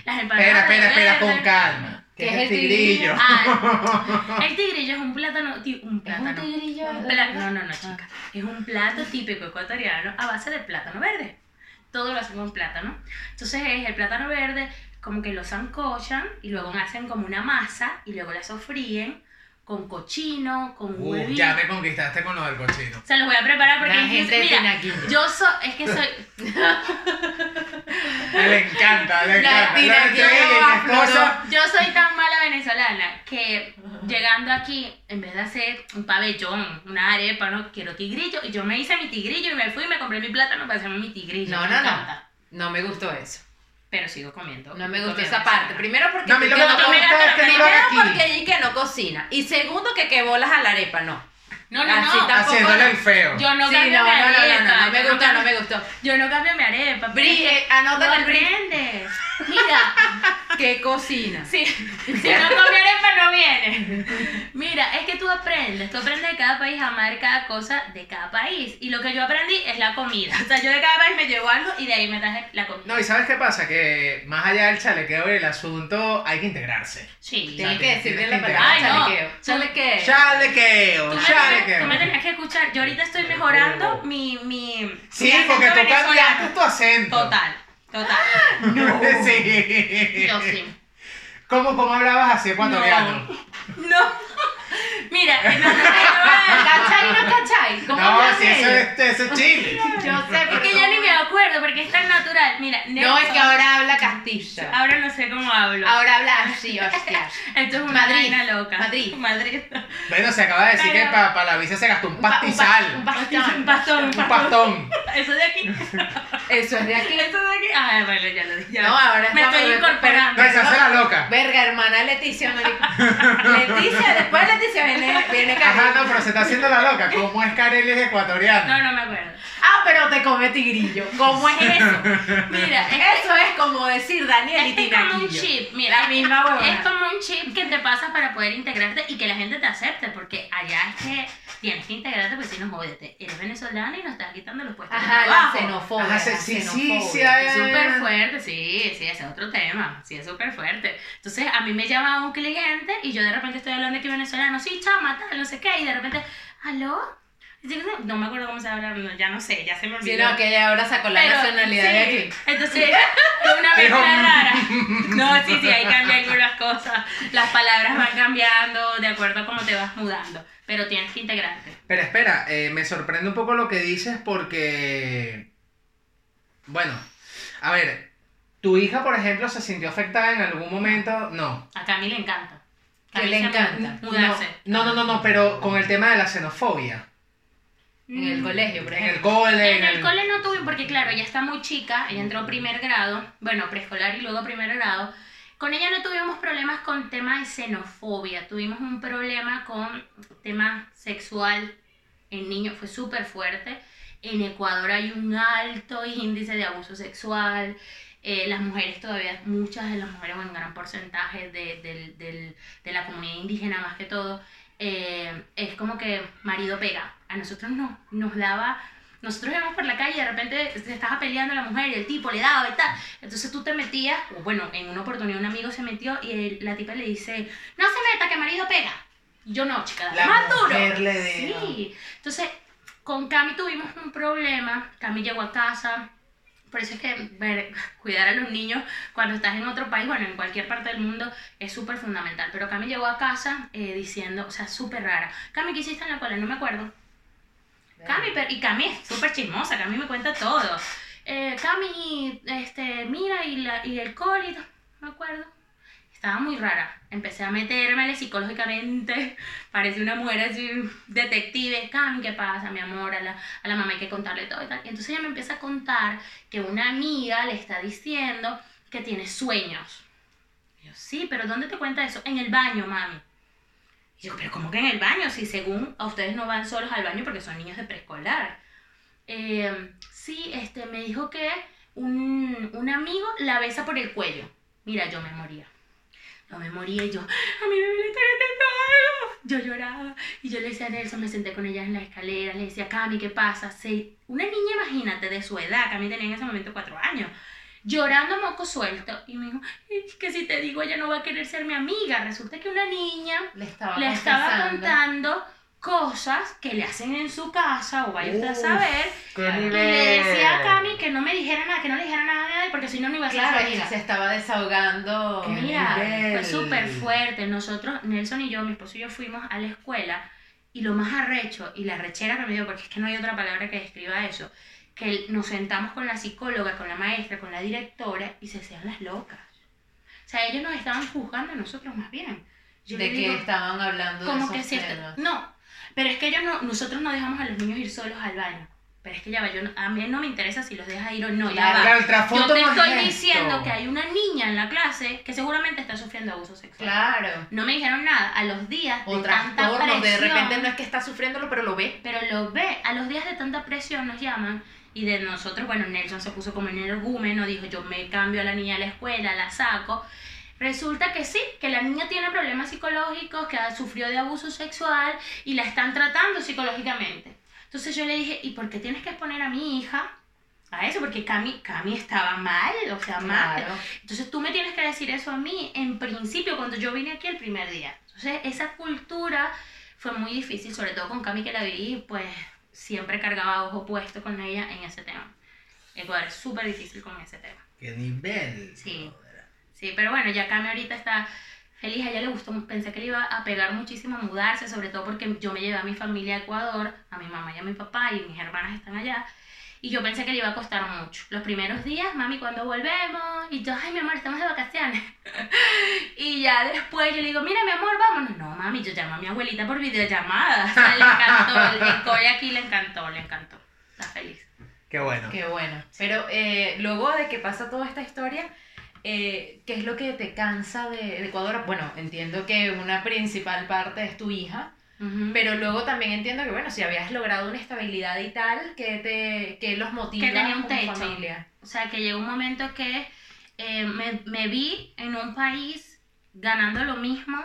las empanadas. Espera, espera, de espera, con calma. ¿Qué, es el tigrillo? Ah, [LAUGHS] el tigrillo es un plátano, ti- un ¿Es plátano. un tigrillo? Un no, no, no, chica. Es un plato típico ecuatoriano a base de plátano verde. Todo lo hacen con plátano. Entonces es el plátano verde, como que lo zancochan y luego hacen como una masa y luego la sofríen con cochino, con Uh, huevito. ya me conquistaste con lo del cochino. Se los voy a preparar porque La gente mira, tiene aquí. yo soy, es que soy, [LAUGHS] Le encanta, le La encanta. tira Lo que entre ella y mi afloró. esposa. Yo soy tan mala venezolana que llegando aquí, en vez de hacer un pabellón, una arepa, no quiero tigrillo. Y yo me hice mi tigrillo y me fui y me compré mi plátano para hacerme mi tigrillo. No, me no, no. encanta. No me gustó eso. Pero sigo comiendo. No me gustó comiendo esa parte. Primero porque No, que no me gusta es que no lo Primero porque allí que no cocina. Y segundo que que bolas a la arepa, no. No, no, Así no. tampoco Haciéndole el feo. Yo no sí, cambio no, mi no, no, no, no, no me yo gustó, no [LAUGHS] cambio- me gustó. Yo no cambio mi arepa. Bri, eh, anota no el bri- aprendes. [LAUGHS] Mira, que cocina. Sí, [LAUGHS] si no come arepa no viene. Mira, es que tú aprendes, tú aprendes de cada país a amar cada cosa de cada país. Y lo que yo aprendí es la comida. O sea, yo de cada país me llevo algo y de ahí me traje la comida. No, y ¿sabes qué pasa? Que más allá del chalequeo y el asunto, hay que integrarse. Sí. Tienes O sea, que decir bien la palabra Ay, no. chalequeo. Chalequeo. Chalequeo, Tú me, me chalequeo. tenías que escuchar. Yo ahorita estoy mejorando mi, mi, Sí, porque tú venezolano. cambiaste tu acento. Total, total. [LAUGHS] sí. Yo sí. ¿Cómo, cómo hablabas así ecuatoriano? No. Mira, en donde ¿Cachai no cachai? ¿Cómo No, si eso es, eso es Chile. Yo sé, Es porque que yo ni me acuerdo porque es tan natural. Mira, No, es que ahora habla castilla. Ahora no sé cómo hablo. Ahora habla así, hostia. Esto es una Madrid, vaina loca. Madrid. Madrid. Bueno, se acaba de decir Pero- que para la visa se gastó un pa- un pa- pastizal. un pastón. Un pastón, un Un pastón. pastón. Eso de aquí. Eso es de aquí. Esto de aquí. Ah, bueno, ya lo dije. ya. No, ahora Me estamos estoy incorporando. Se hace la loca. Verga, hermana Leticia, marico. [LAUGHS] Leticia, después de Viene, viene Ajá, no, pero se está haciendo la loca. ¿Cómo es Kareli es ecuatoriana? No, no me acuerdo. Ah, pero te come tigrillo. ¿Cómo es eso? Mira, es Eso es como decir Daniel y es como un chip. Mira, La misma huevona. Es como un chip que te pasa para poder integrarte y que la gente te acepte, porque allá es que tienes que integrarte, porque si no, jódete, eres venezolana y nos estás quitando los puestos de Ajá, la trabajo. xenofobia. Ajá, sí, la sí, sí, xenofobia. sí, Es súper fuerte, sí, sí, ese es otro tema, sí, es súper fuerte. Entonces, a mí me llama un cliente y yo de repente estoy hablando aquí venezolano, sí, chama, tal, no sé qué, y de repente, ¿aló? No me acuerdo cómo se habla, no, ya no sé, ya se me olvidó. Sí, no, que ella ahora sacó la Pero, nacionalidad sí, de aquí. Entonces, es una mezcla rara. [LAUGHS] No, sí, sí, ahí cambian algunas cosas. Las palabras van cambiando de acuerdo a cómo te vas mudando. Pero tienes que integrarte. Pero espera, eh, me sorprende un poco lo que dices porque. Bueno, a ver, ¿tu hija, por ejemplo, se sintió afectada en algún momento? No. A Cami le encanta. Que le encanta. Mudarse. No, no, no, no, pero con el tema de la xenofobia. En el Mm. colegio, por En el ejemplo. cole, En el cole no tuve, porque claro, ella está muy chica, ella entró primer grado, bueno, preescolar y luego primer grado. Con ella no tuvimos problemas con tema de xenofobia, tuvimos un problema con tema sexual en niños, fue súper fuerte. En Ecuador hay un alto índice de abuso sexual. Eh, las mujeres todavía, muchas de las mujeres, bueno, un gran porcentaje de, del- del- de la comunidad indígena más que todo, eh, es como que marido pega. A nosotros no, nos daba, nosotros íbamos por la calle y de repente se estaba peleando la mujer y el tipo le daba y tal. Entonces tú te metías, o bueno, en una oportunidad un amigo se metió y el- la tipa le dice, no se meta que marido pega. Yo no, chica, La más duro. mujer le dio. Sí, entonces con Cami tuvimos un problema, Cami llegó a casa, por eso es que ver- cuidar a los niños cuando estás en otro país, bueno, en cualquier parte del mundo, es súper fundamental. Pero Cami llegó a casa eh, diciendo, o sea, súper rara. Cami, ¿qué hiciste en la cola? No me acuerdo. Cami, pero, y Cami es súper chismosa, Cami me cuenta todo. Eh, Cami, este, mira, y, la, y el cólico, no me acuerdo. Estaba muy rara. Empecé a metérmele psicológicamente. [LAUGHS] Parecía una mujer así, detective. Cami, ¿qué pasa, mi amor? A la, a la mamá hay que contarle todo y tal. Y entonces ella me empieza a contar que una amiga le está diciendo que tiene sueños. Y yo, sí, pero ¿dónde te cuenta eso? En el baño, mami. Y yo, pero ¿cómo que en el baño? Si según a ustedes no van solos al baño porque son niños de preescolar. Eh, sí, este, me dijo que un, un amigo la besa por el cuello. Mira, yo me moría. Yo me moría y yo, a mí me está algo. Yo lloraba y yo le decía a Nelson, me senté con ella en la escalera, le decía, Cami, ¿qué pasa? Se- Una niña, imagínate, de su edad, Cami tenía en ese momento cuatro años, llorando a moco suelto. Y me dijo, es que si te digo, ella no va a querer ser mi amiga. Resulta que una niña Le estaba, le estaba contando cosas que le hacen en su casa o vaya usted a saber. ¡Qué Y le decía a Cami que no me dijera nada, que no le dijera nada a nadie porque si no, no iba a ser Claro, amiga. se estaba desahogando. Qué Mira, nivel. fue súper fuerte. Nosotros, Nelson y yo, mi esposo y yo fuimos a la escuela y lo más arrecho y la rechera que me dio, porque es que no hay otra palabra que describa eso, que nos sentamos con la psicóloga, con la maestra, con la directora y se hacían las locas. O sea, ellos nos estaban juzgando a nosotros más bien. Yo de que digo, estaban hablando de como esos que si temas. no pero es que ellos no nosotros no dejamos a los niños ir solos al baño pero es que ya va yo no- a mí no me interesa si los dejas ir o no ya Claro. va el yo te estoy esto. diciendo que hay una niña en la clase que seguramente está sufriendo abuso sexual Claro. no me dijeron nada a los días O de tanta trastornos, de presión repente no es que está sufriéndolo, pero lo ve. pero lo ve a los días de tanta presión nos llaman y de nosotros bueno Nelson se puso como en el argumento dijo yo me cambio a la niña a la escuela la saco Resulta que sí, que la niña tiene problemas psicológicos, que sufrió de abuso sexual y la están tratando psicológicamente. Entonces yo le dije, ¿y por qué tienes que exponer a mi hija a eso? Porque Cami, Cami estaba mal, o sea, mal. Claro. Entonces tú me tienes que decir eso a mí en principio cuando yo vine aquí el primer día. Entonces esa cultura fue muy difícil, sobre todo con Cami que la vi, pues siempre cargaba ojo puesto con ella en ese tema. Ecuador es súper difícil con ese tema. ¡Qué nivel! Sí. brother. Sí, pero bueno, ya Cami ahorita está feliz, a ella le gustó, pensé que le iba a pegar muchísimo mudarse, sobre todo porque yo me llevé a mi familia a Ecuador, a mi mamá y a mi papá, y mis hermanas están allá, y yo pensé que le iba a costar mucho. Los primeros días, mami, cuando volvemos? Y yo, ay, mi amor, estamos de vacaciones. [LAUGHS] y ya después yo le digo, mira, mi amor, vámonos. No, mami, yo llamo a mi abuelita por videollamada. O sea, le encantó, el, Cory aquí le encantó, le encantó. Está feliz. Qué bueno. Qué bueno. Pero eh, luego de que pasa toda esta historia, eh, ¿qué es lo que te cansa de, de Ecuador? Bueno, entiendo que una principal parte es tu hija, Ujú. pero luego también entiendo que, bueno, si habías logrado una estabilidad y tal, que te que los motiva Que tenía un techo. familia. O sea, que llegó un momento que eh, me, me vi en un país ganando lo mismo.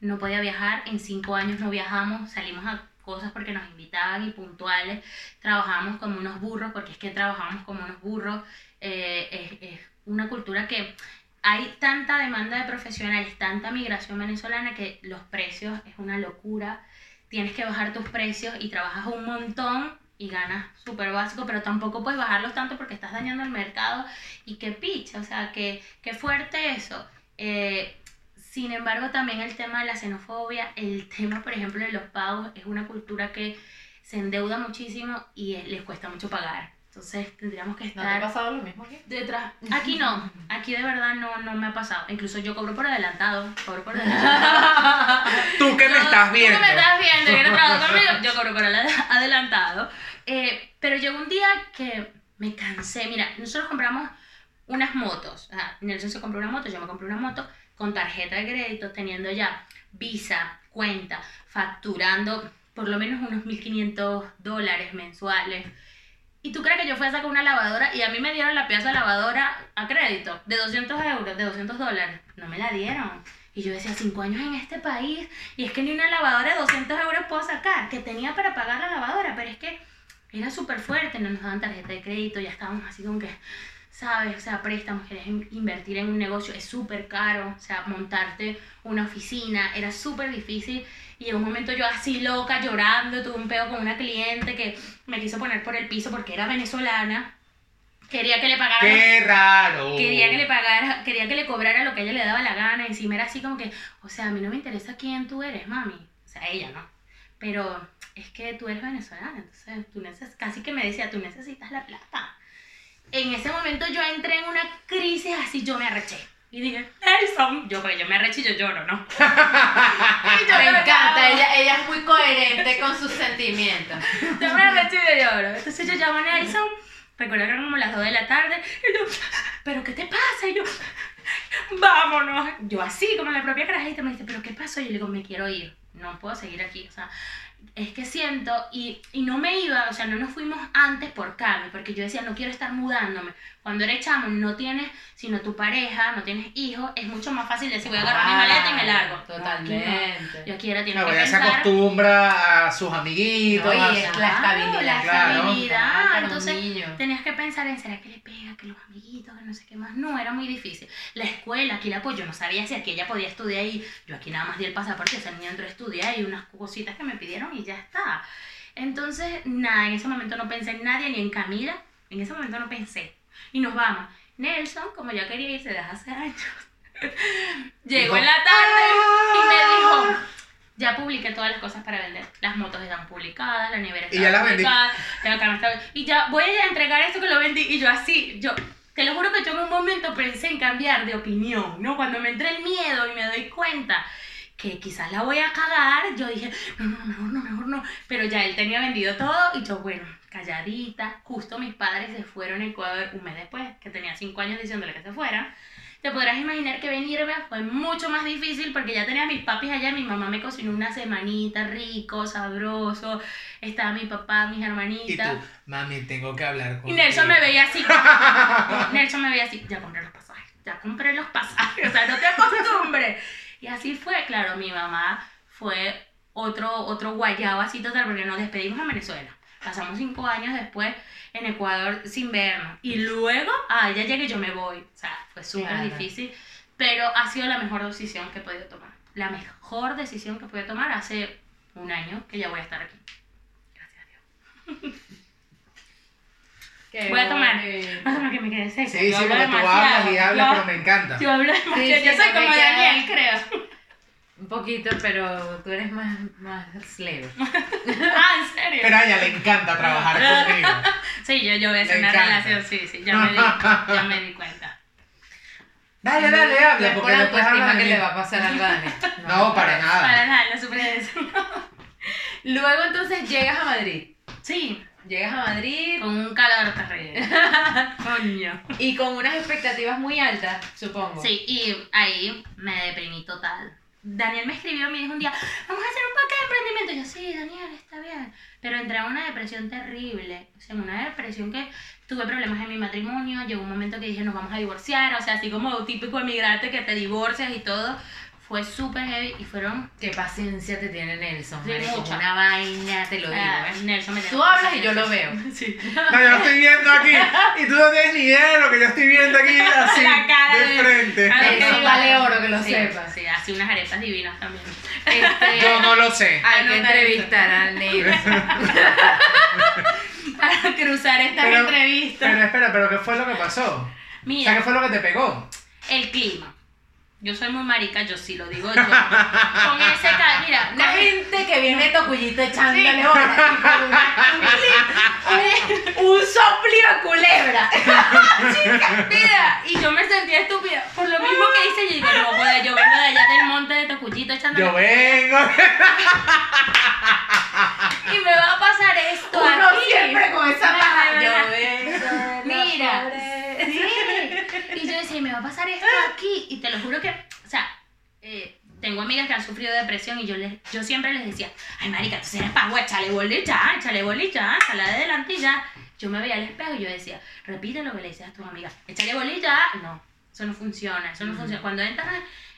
No podía viajar, en cinco años no viajamos, salimos a cosas porque nos invitaban y puntuales. Trabajamos como unos burros, porque es que trabajamos como unos burros. Eh, es, es una cultura que hay tanta demanda de profesionales, tanta migración venezolana que los precios es una locura. Tienes que bajar tus precios y trabajas un montón y ganas súper básico, pero tampoco puedes bajarlos tanto porque estás dañando el mercado y qué picha, o sea, que, qué fuerte eso. Eh, sin embargo, también el tema de la xenofobia, el tema, por ejemplo, de los pagos, es una cultura que se endeuda muchísimo y eh, les cuesta mucho pagar. Entonces tendríamos que ¿No te estar ha pasado lo mismo aquí? detrás. [LAUGHS] Aquí no, aquí de verdad no, no me ha pasado. Incluso yo cobro por adelantado, cobro por [LAUGHS] adelantado. Tú que me Yo- estás viendo. Tú que me estás viendo y quieres trabajar conmigo, yo cobro por adela- adelantado. Eh, pero llegó un día que me cansé. Mira, nosotros compramos unas motos. O sea, Nelson se compró una moto, yo me compré una moto con tarjeta de crédito, teniendo ya visa, cuenta, facturando por lo menos unos 1.500 dólares mensuales. ¿Y tú crees que yo fui a sacar una lavadora y a mí me dieron la pieza de lavadora a crédito de 200 euros, de 200 dólares? No me la dieron. Y yo decía, cinco años en este país y es que ni una lavadora de 200 euros puedo sacar, que tenía para pagar la lavadora, pero es que era súper fuerte, no nos daban tarjeta de crédito, ya estábamos así como que, ¿sabes? O sea, préstamos, querías in- invertir en un negocio, es súper caro, o sea, montarte una oficina, era súper difícil. Y en un momento yo así loca, llorando, tuve un peo con una cliente que me quiso poner por el piso porque era venezolana, quería que le pagara... Qué raro. Quería que le pagara, quería que le cobrara lo que ella le daba la gana. Encima era así como que, o sea, a mí no me interesa quién tú eres, mami. O sea, ella no. Pero es que tú eres venezolana, entonces tú neces casi que me decía, tú necesitas la plata. En ese momento yo entré en una crisis así, yo me arreché. Y dije, Nelson, yo, porque yo me arreché y yo lloro, ¿no? [LAUGHS] Y yo Me me encanta, ella, ella es muy coherente con sus sentimientos. Yo me arrecho y yo lloro. Entonces yo llamo a Nelson, recuerdo que eran como las 2 de la tarde, y yo, ¿pero qué te pasa? Y yo, vámonos. Yo así, como la propia carajita, me dice, ¿pero qué pasó? Y yo le digo, me quiero ir, no puedo seguir aquí. O sea, es que siento, y, y no me iba, o sea, no nos fuimos antes por Cami, porque yo decía, no quiero estar mudándome. Cuando eres chamo, no tienes, sino tu pareja, no tienes hijos, es mucho más fácil decir, voy a agarrar mi maleta y me largo. No, aquí no. Totalmente. Yo aquí era, tienes No, que ya se pensar. acostumbra a sus amiguitos. No, a y es la estabilidad. la Claro. estabilidad. Un Entonces, tenías que pensar en, ¿será que le pega? Que los amiguitos, que no sé qué más. No, era muy difícil. La escuela, aquí la apoyo, yo no sabía si aquí ella podía estudiar ahí. Yo aquí nada más di el pasaporte, esa niña entró a estudiar y unas cositas que me pidieron y ya está. Entonces, nada, en ese momento no pensé en nadie, ni en Camila. En ese momento no pensé. Y nos vamos. Nelson, como ya quería irse desde hace años, [LAUGHS] llegó en la tarde y me dijo, ya publiqué todas las cosas para vender. Las motos están publicadas, la nevera está Y ya las publicada, la Y ya voy a entregar esto que lo vendí. Y yo así, yo te lo juro que yo en un momento pensé en cambiar de opinión, ¿no? Cuando me entré el miedo y me doy cuenta que quizás la voy a cagar, yo dije, no, no, mejor no, mejor no. Pero ya él tenía vendido todo y yo, bueno, calladita. Justo mis padres se fueron a Ecuador un mes después, que tenía cinco años diciéndole que se fueran. Te podrás imaginar que venirme fue mucho más difícil porque ya tenía a mis papis allá, mi mamá me cocinó una semanita rico, sabroso, estaba mi papá, mis Y hermanitas. tú, mami, tengo que hablar con Y Nelson me veía así. [LAUGHS] Nelson me veía así. Ya compré los pasajes. Ya compré los pasajes. [LAUGHS] O sea, no te acostumbres. Y así fue. Claro, mi mamá fue otro, otro guayabo así total porque nos despedimos en Venezuela. Pasamos cinco años después en Ecuador sin vernos. Y luego, ah, ya llegué yo me voy. O sea, fue súper Claro. difícil. Pero ha sido la mejor decisión que he podido tomar. La mejor decisión que pude tomar hace un año que ya voy a estar aquí. Gracias a Dios. [LAUGHS] Qué Voy a tomar. Más o menos que me quedé seca. Sí, Yo sí, porque tú hablas y hablas, Yo- pero me encanta. Yo hablo demasiado. Sí, yo soy no como queda- Daniel, creo. Un poquito, pero tú eres más, más leve. [LAUGHS] ah, ¿en serio? Pero a ella le encanta trabajar conmigo. [LAUGHS] Sí, yo, yo voy a Le una encanta. relación, sí, sí, ya me di, ya me di cuenta. Dale, dale, No habla, porque después de que le va a pasar algo a Dani. [LAUGHS] No, para nada. Para nada, la supervivencia. Luego entonces llegas a Madrid. Sí, Llegas a Madrid Con un calor terrible. [LAUGHS] Coño. y con unas expectativas muy altas, supongo. Sí, y ahí me deprimí total. Daniel me escribió me dijo un día, vamos a hacer un paquete de emprendimiento. Y yo, sí, Daniel, está bien. Pero entré a una depresión terrible. O sea, en una depresión que tuve problemas en mi matrimonio. Llegó un momento que dije, nos vamos a divorciar. O sea, así como típico emigrante que te divorcias y todo. Fue súper heavy y fueron... Qué paciencia te tiene Nelson. Sí, mucha. Una vaina, te lo digo. ah, ¿eh? Nelson me Tú hablas y yo lo veo. [LAUGHS] Sí. No, yo lo estoy viendo aquí y tú no tienes ni idea de lo que yo estoy viendo aquí [LAUGHS] así La cara de de- frente. A ver, vale oro que lo Sí, sepas. Sí, así unas arepas divinas también. Este, Yo no lo sé. Hay que entrevistar a Nelson. [LAUGHS] Para cruzar estas Pero- entrevistas. Pero espera, pero ¿qué fue lo que pasó? O sea, Mira, ¿qué fue lo que te pegó? el clima. Yo soy muy marica, yo sí lo digo yo. Con ese ca- mira, con- gente que viene tocuyito echándole una- un, un soplio a culebra. [LAUGHS] Mira, y yo me sentía estúpida. Por lo mismo que hice, yo dije, no, joder, yo vengo de allá del monte de Tocuyito echando Yo vengo. y me va a pasar esto Uno aquí. siempre con esa paja. Mira, Yo vengo la Mira, sí. Yo decía, me va a pasar esto aquí. Y te lo juro que, o sea, eh, tengo amigas que han sufrido depresión y yo les, yo siempre les decía, ay marica, tú eres pagua, échale bolita, échale bolita, sala de adelante y ya. Yo me veía al espejo y yo decía, repite lo que le dices a tus amigas, échale bolita. No, eso no funciona, eso no funciona. Cuando entras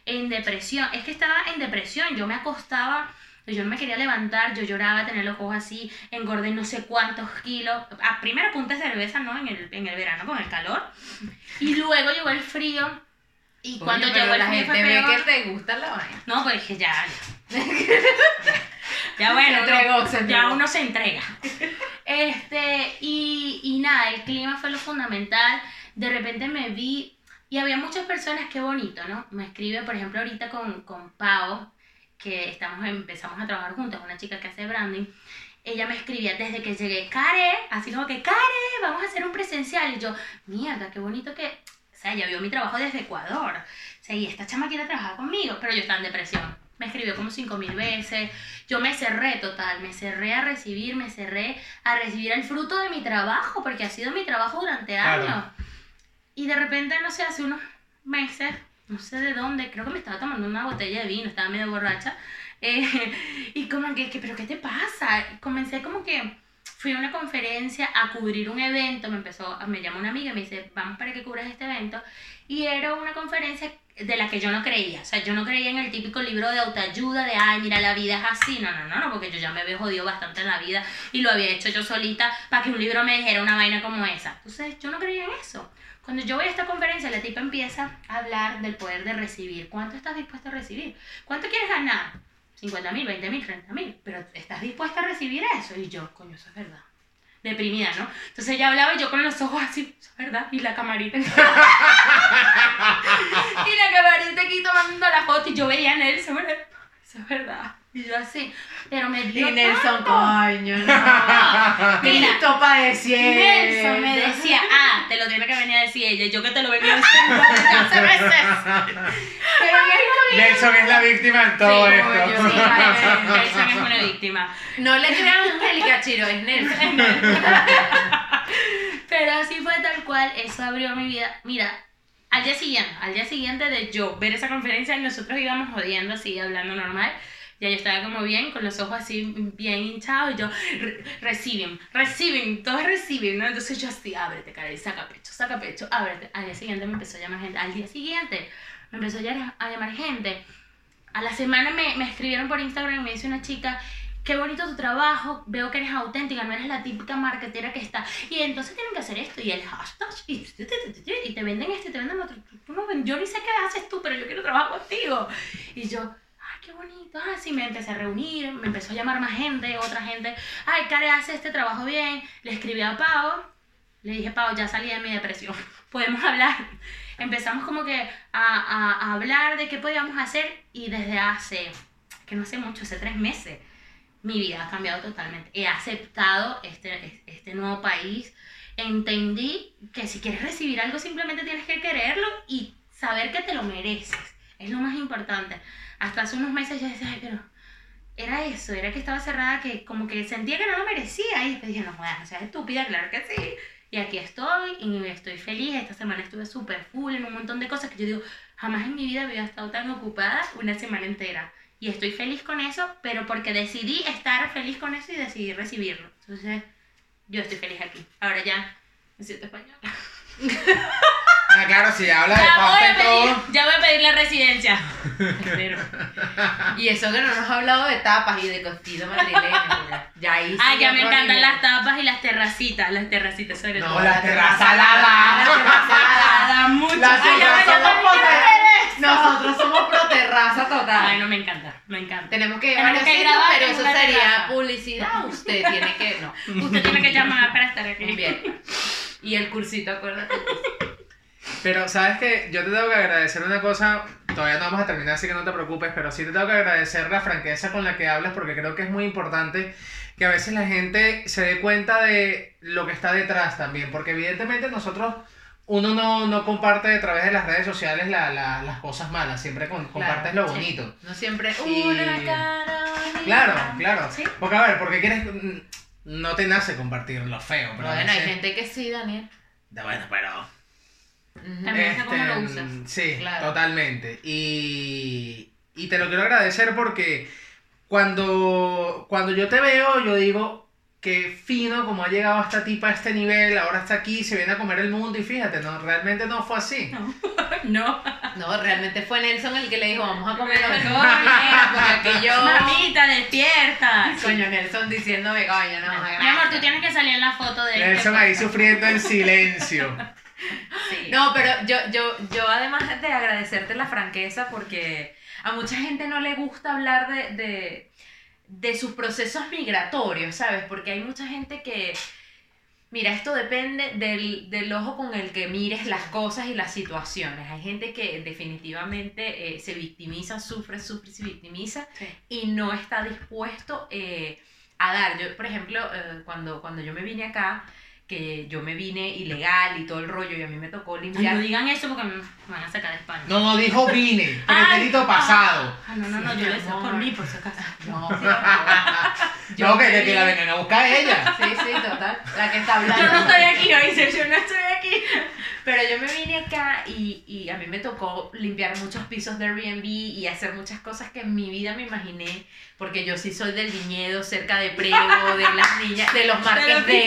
en depresión, es que estaba en depresión, yo me acostaba, yo no me quería levantar, yo lloraba, tenía los ojos así, engordé no sé cuántos kilos. A primera punta de cerveza, ¿no? En el, en el verano con el calor. Y luego llegó el frío. Y cuando Coño, llegó el la frío gente fue ve peor. que te gusta la vaina. No, pues que ya. Ya, [LAUGHS] bueno, entregó, uno- se ya entregó. uno se entrega. Este, y, y nada, el clima fue lo fundamental. De repente me vi, y había muchas personas, qué bonito, ¿no? Me escribe, por ejemplo, ahorita con, con Pau, que estamos, empezamos a trabajar juntos, una chica que hace branding. Ella me escribía desde que llegué, Care, así como que, Care, vamos a hacer un presencial. Y yo, mierda, qué bonito que, o sea, ella vio mi trabajo desde Ecuador. O sea, y esta chama quiere trabajar conmigo, pero yo estaba en depresión. Me escribió como cinco mil veces. Yo me cerré total, me cerré a recibir, me cerré a recibir el fruto de mi trabajo, porque ha sido mi trabajo durante Claro. años. Y de repente, no sé, hace unos meses, no sé de dónde, creo que me estaba tomando una botella de vino, estaba medio borracha. eh, [LAUGHS] y como que, que, ¿pero qué te pasa? Comencé como que fui a una conferencia a cubrir un evento, me empezó, me llamó una amiga y me dice, vamos para que cubras este evento. Y era una conferencia de la que yo no creía, o sea, yo no creía en el típico libro de autoayuda de, ay, mira, la vida es así, no, no, no, no, porque yo ya me había jodido bastante en la vida y lo había hecho yo solita para que un libro me dijera una vaina como esa. Entonces, yo no creía en eso. Cuando yo voy a esta conferencia, la tipa empieza a hablar del poder de recibir. ¿Cuánto estás dispuesto a recibir? ¿Cuánto quieres ganar? 50 mil, 20 mil, 30 mil. Pero ¿estás dispuesta a recibir eso? Y yo, coño, eso es verdad. Deprimida, ¿no? Entonces ella hablaba y yo con los ojos así, eso es verdad. Y la camarita. [LAUGHS] y la camarita aquí tomando la foto y yo veía a Nelson. Eso es verdad. Y yo así. Pero me dio Y Nelson, tanto. coño, [LAUGHS] no. Mira, padeciendo. Nelson me decía, [LAUGHS] ah, te lo tiene que venir a decir ella, yo que te lo venía diciendo desde hace meses. [LAUGHS] Pero en el Nelson es la víctima en todo Sí, esto. Sí, Nelson es una víctima. No le crean a Angélica Chiro, es Nelson. Pero así fue tal cual, eso abrió mi vida. Mira, al día siguiente, al día siguiente de yo ver esa conferencia, nosotros íbamos jodiendo así, hablando normal. Ya yo estaba como bien, con los ojos así bien hinchados, y yo, "Re- reciben, reciben, todos reciben, ¿no? Entonces yo así, ábrete, y saca pecho, saca pecho, ábrete. Al día siguiente me empezó a llamar gente, al día siguiente me empezó a llamar, a llamar gente. A la semana me, me escribieron por Instagram y me dice una chica, qué bonito tu trabajo, veo que eres auténtica, no eres la típica marketera que está. Y entonces tienen que hacer esto y el hashtag y, y te venden esto y te venden otro. Yo ni sé qué haces tú, pero yo quiero trabajar contigo. Y yo, qué bonito. Ah, sí, me empecé a reunir, me empezó a llamar más gente, otra gente. Ay, Care hace este trabajo bien. Le escribí a Pau. Le dije, Pau, ya salí de mi depresión. [LAUGHS] Podemos hablar. Empezamos como que a, a, a hablar de qué podíamos hacer y desde hace, que no hace mucho, hace tres meses, mi vida ha cambiado totalmente. He aceptado este, este nuevo país. Entendí que si quieres recibir algo simplemente tienes que quererlo y saber que te lo mereces. Es lo más importante. Hasta hace unos meses yo decía, ay, pero era eso, era que estaba cerrada, que como que sentía que no lo merecía. Y después dije, no jodas, no seas estúpida, claro que sí. Y aquí estoy, y estoy feliz. Esta semana estuve súper full en un montón de cosas que yo digo, jamás en mi vida había estado tan ocupada una semana entera. Y estoy feliz con eso, pero porque decidí estar feliz con eso y decidí recibirlo. Entonces, yo estoy feliz aquí. Ahora ya me siento española. [LAUGHS] Ah, claro, si habla de Ya voy, pasta todo. ya voy a pedir la residencia. Espero. Y eso que no nos ha hablado de tapas y de costito madrileño. Ya ahí sí Ah, ya me encantan nivel. las tapas y las terracitas. Las terracitas sobre No, todo. las terrazas La lavadas. terraza Da mucho. Las Ay, ya me terrazas llaman no mujeres. Nosotros somos terraza total. Ay, no, me encanta, me encanta. Tenemos que ir a varios que sitios, pero eso sería terraza. publicidad. Usted tiene que. No. [LAUGHS] Usted tiene que llamar para estar aquí. Bien. Y el cursito, acuérdate. Pero, ¿sabes qué? Yo te tengo que agradecer una cosa. Todavía no vamos a terminar, así que no te preocupes. Pero sí te tengo que agradecer la franqueza con la que hablas, porque creo que es muy importante que a veces la gente se dé cuenta de lo que está detrás también. Porque, evidentemente, nosotros. Uno no, no comparte a través de las redes sociales la- la- las cosas malas, siempre con- compartes lo sí. bonito. No siempre Y- una cara. bonita. Claro, claro. Sí. Porque, a ver, porque quieres. mm, No te nace compartir lo feo, pero. Bueno, hay gente que sí, Daniel. Bueno, pero. También está cómo lo Este, usas. Sí, Claro. totalmente. Y, y te lo quiero agradecer porque cuando, cuando yo te veo, yo digo que fino como ha llegado esta tipa a este nivel, ahora está aquí, se viene a comer el mundo y fíjate, no, realmente no fue así. No. [LAUGHS] No, realmente fue Nelson el que le dijo, vamos a comer lo mejor, nena, porque aquello... Mamita, despierta. Coño, Nelson diciéndome, coño, no, Mi gracias. amor, tú tienes que salir en la foto de este Nelson ahí podcast. sufriendo en silencio. Sí. No, pero yo, yo, yo además de agradecerte la franqueza, porque a mucha gente no le gusta hablar de, de, de sus procesos migratorios, ¿sabes? Porque hay mucha gente que, mira, esto depende del, del ojo con el que mires las cosas y las situaciones. Hay gente que definitivamente eh, se victimiza, sufre, sufre, se victimiza Sí. y no está dispuesto eh, a dar. Yo, por ejemplo, eh, cuando, cuando yo me vine acá, que yo me vine ilegal y todo el rollo y a mí me tocó Ay, limpiar. no digan eso porque me van a sacar de España. No, no dijo vine, [LAUGHS] pretérito pasado. Ah, no, no, no, Sí, yo lo amor. por mí, por si acaso. [LAUGHS] No, [LAUGHS] No, me que, que, que la vengan a buscar a ella. Sí, sí, total. La que está hablando. Yo no estoy aquí, oíste, yo no estoy aquí. Pero yo me vine acá y, y a mí me tocó limpiar muchos pisos de Airbnb y hacer muchas cosas que en mi vida me imaginé, porque yo sí soy del viñedo, cerca de Prego, de las niñas, de los De marques los de...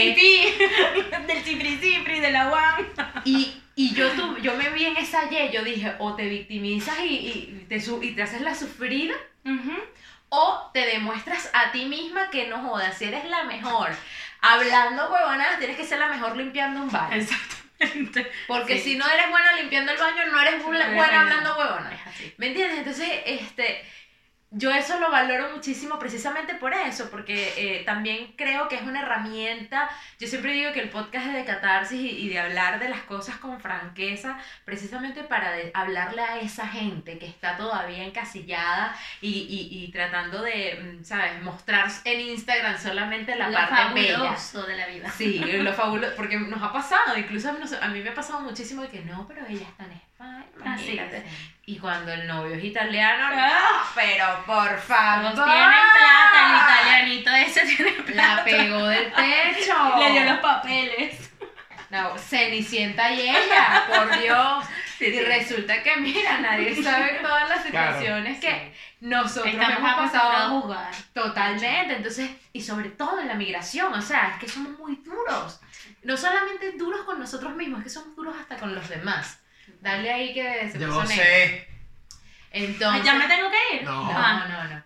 [LAUGHS] del cipri cipri, de la guam. Y, y yo, tu- yo me vi en esa Y, yo dije, o te victimizas y, y, te, y te haces la sufrida, o te demuestras a ti misma que no jodas, si eres la mejor. Hablando huevonadas, tienes que ser la mejor limpiando un baño. Exactamente. Porque Sí. si no eres buena limpiando el baño, no eres bu- No eres buena buena. hablando así. ¿Me entiendes? Entonces, este, yo eso lo valoro muchísimo precisamente por eso, porque eh, también creo que es una herramienta. Yo siempre digo que el podcast es de catarsis y, y de hablar de las cosas con franqueza, precisamente para de- hablarle a esa gente que está todavía encasillada y, y, y tratando de, mm, ¿sabes?, mostrar en Instagram solamente la Lo parte bella. fabuloso de la vida. Sí, lo fabuloso, porque nos ha pasado, incluso a mí, me ha pasado muchísimo de que no, pero ella en España, Así imagínate. Y cuando el novio es italiano, Ah. no, pero por favor. Todos tienen plata, el italianito ese tiene plata. La pegó del techo. [LAUGHS] Le dio los papeles. No, Cenicienta y ella, por [LAUGHS] Dios. Sí, y resulta que, mira, nadie [LAUGHS] sabe todas las situaciones que nosotros Estamos hemos pasado jugar. Totalmente, entonces, y sobre todo en la migración, o sea, es que somos muy duros. No solamente duros con nosotros mismos, es que somos duros hasta con los demás. Dale ahí que se Yo sé. Entonces, ¿Ya me tengo que ir? No. No, no, no.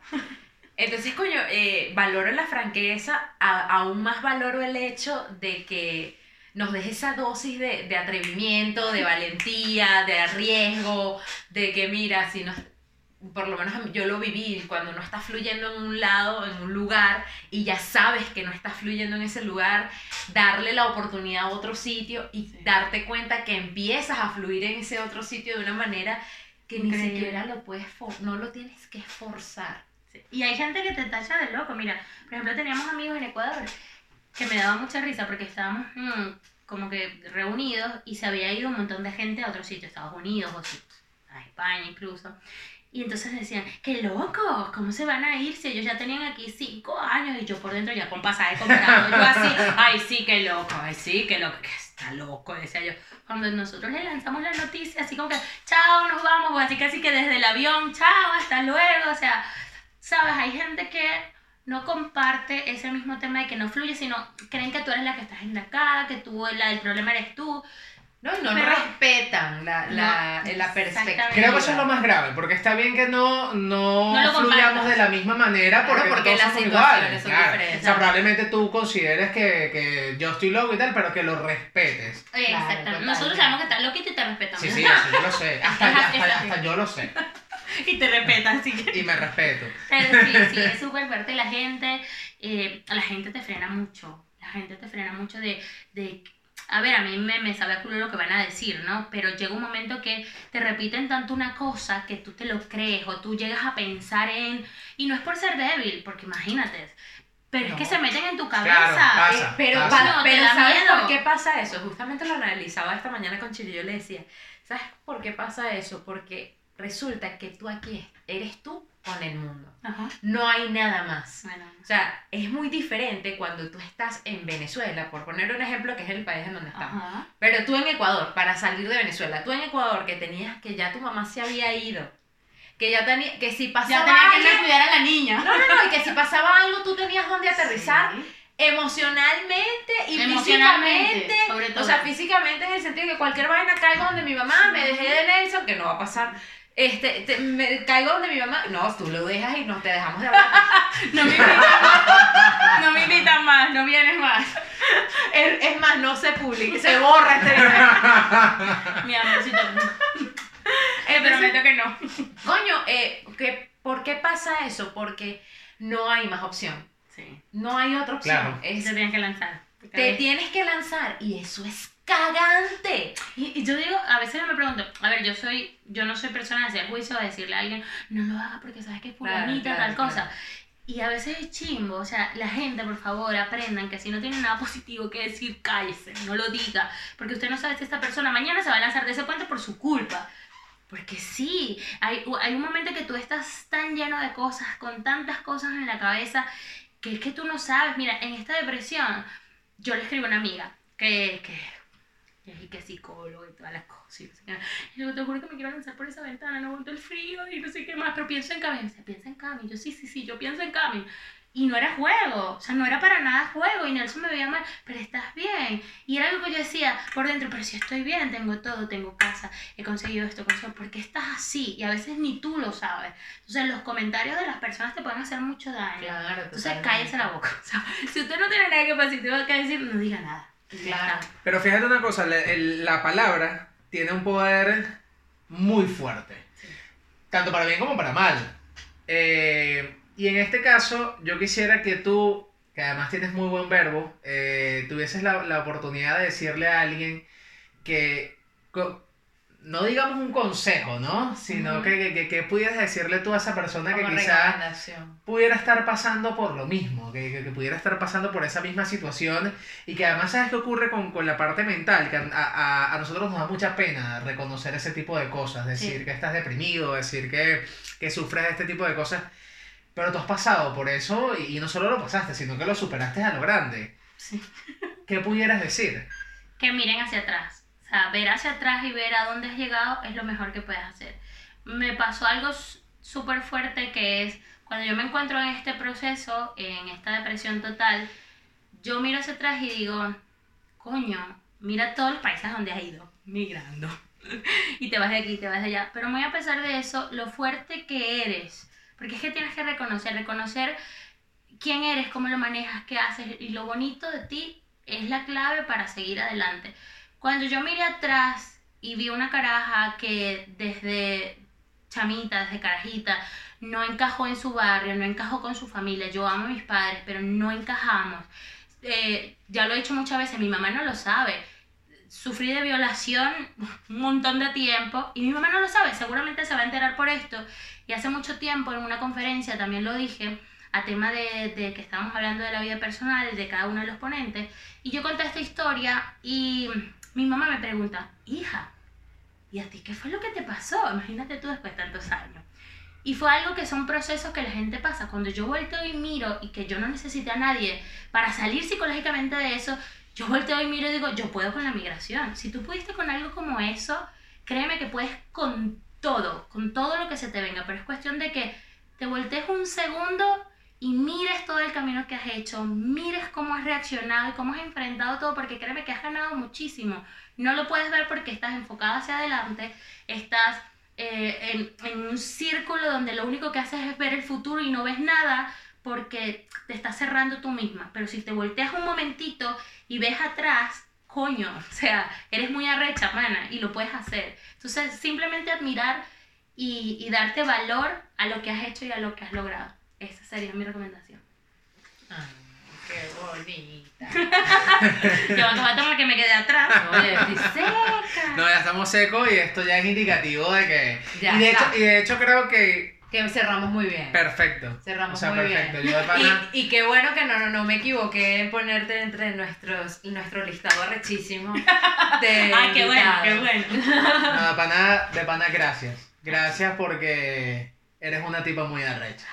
Entonces, coño, eh, valoro la franqueza, a- aún más valoro el hecho de que nos deje esa dosis de, de atrevimiento, de valentía, de riesgo, de que mira, si no, por lo menos yo lo viví, cuando no está fluyendo en un lado, en un lugar, y ya sabes que no está fluyendo en ese lugar, darle la oportunidad a otro sitio y Sí. darte cuenta que empiezas a fluir en ese otro sitio de una manera que ni siquiera lo puedes, no lo tienes que esforzar. Sí. Y hay gente que te tacha de loco. Mira, por ejemplo, teníamos amigos en Ecuador que me daba mucha risa porque estábamos mm, como que reunidos y se había ido un montón de gente a otro sitio, Estados Unidos o a España incluso. Y entonces decían, qué locos, ¿cómo se van a ir si ellos ya tenían aquí cinco años y yo por dentro ya con pasaje comprado? Yo así, ay sí, qué loco, ay sí, qué loco, que está loco, decía yo. Cuando nosotros le lanzamos la noticia, así como que, chao, nos vamos, o así casi que desde el avión, chao, hasta luego, o sea, sabes, hay gente que no comparte ese mismo tema de que no fluye, sino creen que tú eres la que estás endacada, que tú, la, el problema eres tú. No, no respetan la, la, No, la perspectiva. exactamente. Creo que eso es lo más grave, porque está bien que no, no, No fluyamos de la misma manera, porque, Claro, porque todos las somos situaciones iguales. son claro. diferentes. O sea, probablemente tú consideres que, que yo estoy loco y tal, pero que lo respetes. Exactamente. totalmente. Nosotros sabemos que estás loquito y te respetamos. Sí, sí, eso yo lo sé. [LAUGHS] Hasta, hasta yo lo sé. [LAUGHS] y te respetan, así que... Y me respeto. Pero sí, sí, [LAUGHS] es súper fuerte. La gente, eh, la gente te frena mucho. La gente te frena mucho de, de a ver, a mí me, me sabe a culo lo que van a decir, ¿no? Pero llega un momento que te repiten tanto una cosa que tú te lo crees o tú llegas a pensar en... Y no es por ser débil, porque imagínate, pero es No. que se meten en tu cabeza. Claro, pasa. Eh, pero pasa. para- No, pero ¿sabes miedo. por qué pasa eso? Justamente lo analizaba esta mañana con Chile y yo le decía, ¿sabes por qué pasa eso? Porque resulta que tú aquí eres tú con el mundo. Ajá. No hay nada más. Bueno, O sea, es muy diferente cuando tú estás en Venezuela, por poner un ejemplo que es el país en donde estamos. ajá. Pero tú en Ecuador, para salir de Venezuela, tú en Ecuador que tenías que ya tu mamá se había ido, que ya tenía, que si Ya pasaba tenía que cuidar a la niña. no, no, no, y que si pasaba algo tú tenías donde aterrizar Sí. emocionalmente y Emocionalmente, físicamente. sobre todo. O sea, físicamente en el sentido de que cualquier vaina caigo donde mi mamá, me dejé de Nelson, que no va a pasar. Este, te- me caigo donde mi mamá, no, tú lo dejas y nos te dejamos de hablar. [LAUGHS] No me invitan más. No me invitan más, no vienes más. es, es más, no se publica, se borra este video. [LAUGHS] Mi amorcito. Te prometo que no. Coño, eh, ¿qué- ¿por qué pasa eso? Porque no hay más opción. Sí. No hay otra opción. Claro. Es- Se tienen que lanzar. te tienes que lanzar y eso es cagante. Y, y yo digo, a veces me pregunto, a ver, yo soy, yo no soy persona de hacer juicio o de decirle a alguien, no lo haga porque sabes que es Claro, fulanita, claro, tal cosa. Y a veces es chimbo, o sea, la gente, por favor, aprendan que si no tiene nada positivo que decir, cállese, no lo diga, porque usted no sabe si esta persona mañana se va a lanzar de ese puente por su culpa. Porque sí, hay, hay un momento que tú estás tan lleno de cosas, con tantas cosas en la cabeza, que es que tú no sabes. Mira, en esta depresión, yo le escribo a una amiga que, que, que, que es psicólogo y todas las cosas. Y, no sé qué. Y luego te juro que me quiero lanzar por esa ventana, no aguanto el frío y no sé qué más, pero pienso en Cami. Me dice, piensa en Cami. Yo, sí, sí, sí, yo pienso en Cami. Y no era juego, o sea, no era para nada juego. Y Nelson me veía mal, pero estás bien. Y era algo que yo decía por dentro, pero si estoy bien, tengo todo, tengo casa, he conseguido esto, conseguido. ¿Por qué estás así? Y a veces ni tú lo sabes. Entonces, los comentarios de las personas te pueden hacer mucho daño. Claro, Entonces, cállese la boca. O sea, si usted no tiene nada que positivo que decir, no diga nada. Claro. Pero fíjate una cosa, la, palabra tiene un poder muy fuerte. Tanto para bien como para mal. Eh, y en este caso, yo quisiera que tú, que además tienes muy buen verbo, eh, tuvieses la, la oportunidad de decirle a alguien que, no digamos un consejo, ¿no? Sino Ujú. que, que, que- que pudieras decirle tú a esa persona que Como quizás recomendación. pudiera estar pasando por lo mismo, que, que- que pudiera estar pasando por esa misma situación y que además sabes qué ocurre con, con la parte mental, que a, a- a nosotros nos da mucha pena reconocer ese tipo de cosas, decir Sí. que estás deprimido, decir que, que sufres de este tipo de cosas, pero tú has pasado por eso y, y no solo lo pasaste, sino que lo superaste a lo grande. Sí. ¿Qué pudieras decir? que miren hacia atrás. Sea, ver hacia atrás y ver a dónde has llegado es lo mejor que puedes hacer. Me pasó algo súper fuerte que es cuando yo me encuentro en este proceso, en esta depresión total, yo miro hacia atrás y digo, coño, mira todos los países donde has ido, migrando. [LAUGHS] y te vas de aquí, te vas de allá. Pero muy a pesar de eso, lo fuerte que eres, porque es que tienes que reconocer, reconocer quién eres, cómo lo manejas, qué haces y lo bonito de ti es la clave para seguir adelante. Cuando yo miré atrás y vi una caraja que desde chamita, desde carajita, no encajó en su barrio, no encajó con su familia, yo amo a mis padres, pero no encajamos. Eh, ya lo he dicho muchas veces, mi mamá no lo sabe. Sufrí de violación [LAUGHS] un montón de tiempo y mi mamá no lo sabe, seguramente se va a enterar por esto. Y hace mucho tiempo en una conferencia también lo dije, a tema de, de que estábamos hablando de la vida personal de cada uno de los ponentes, y yo conté esta historia y mi mamá me pregunta, hija, ¿y a ti qué fue lo que te pasó? Imagínate tú después de tantos años. Y fue algo que son procesos que la gente pasa. Cuando yo volteo y miro y que yo no necesité a nadie para salir psicológicamente de eso, yo volteo y miro y digo, yo puedo con la migración. Si tú pudiste con algo como eso, créeme que puedes con todo, con todo lo que se te venga. Pero es cuestión de que te voltees un segundo y mires todo el camino que has hecho, mires cómo has reaccionado y cómo has enfrentado todo, porque créeme que has ganado muchísimo. No lo puedes ver porque estás enfocada hacia adelante, estás eh, en, en un círculo donde lo único que haces es ver el futuro y no ves nada porque te estás cerrando tú misma. Pero si te volteas un momentito y ves atrás, coño, [LAUGHS] o sea, eres muy arrecha, mana, y lo puedes hacer. Entonces, simplemente admirar y, y darte valor a lo que has hecho y a lo que has logrado. Esa sería mi recomendación. Ay, qué bonita. Yo voy a tomar que me quedé atrás. Oye, estoy seca. No, ya estamos secos y esto ya es indicativo de que... Ya y, de está. hecho, y de hecho creo que... Que cerramos muy bien. Perfecto. Cerramos o sea, muy perfecto. bien. Yo de pana... Y, y qué bueno que no, no, no me equivoqué en ponerte entre nuestros, nuestro listado arrechísimo [LAUGHS] de Ay, qué bueno, qué bueno. No, de pana, de pana, gracias. Gracias porque eres una tipa muy arrecha.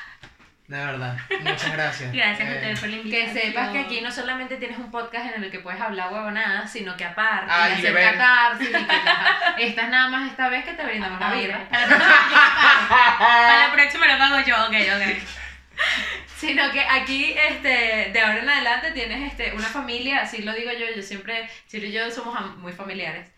De verdad. Muchas gracias. [LAUGHS] Gracias a Eh, ustedes por la Que invitación. sepas que aquí no solamente tienes un podcast en el que puedes hablar huevonadas, sino que aparte Ah, y y hacer catarsis y que ajá, esta es nada más esta vez que te brindamos la vida. [LAUGHS] Para la próxima, para la próxima lo pago yo, ok, ok. [LAUGHS] Sino que aquí, este, de ahora en adelante tienes este, una familia, así lo digo yo, yo siempre, Ciro y yo somos muy familiares.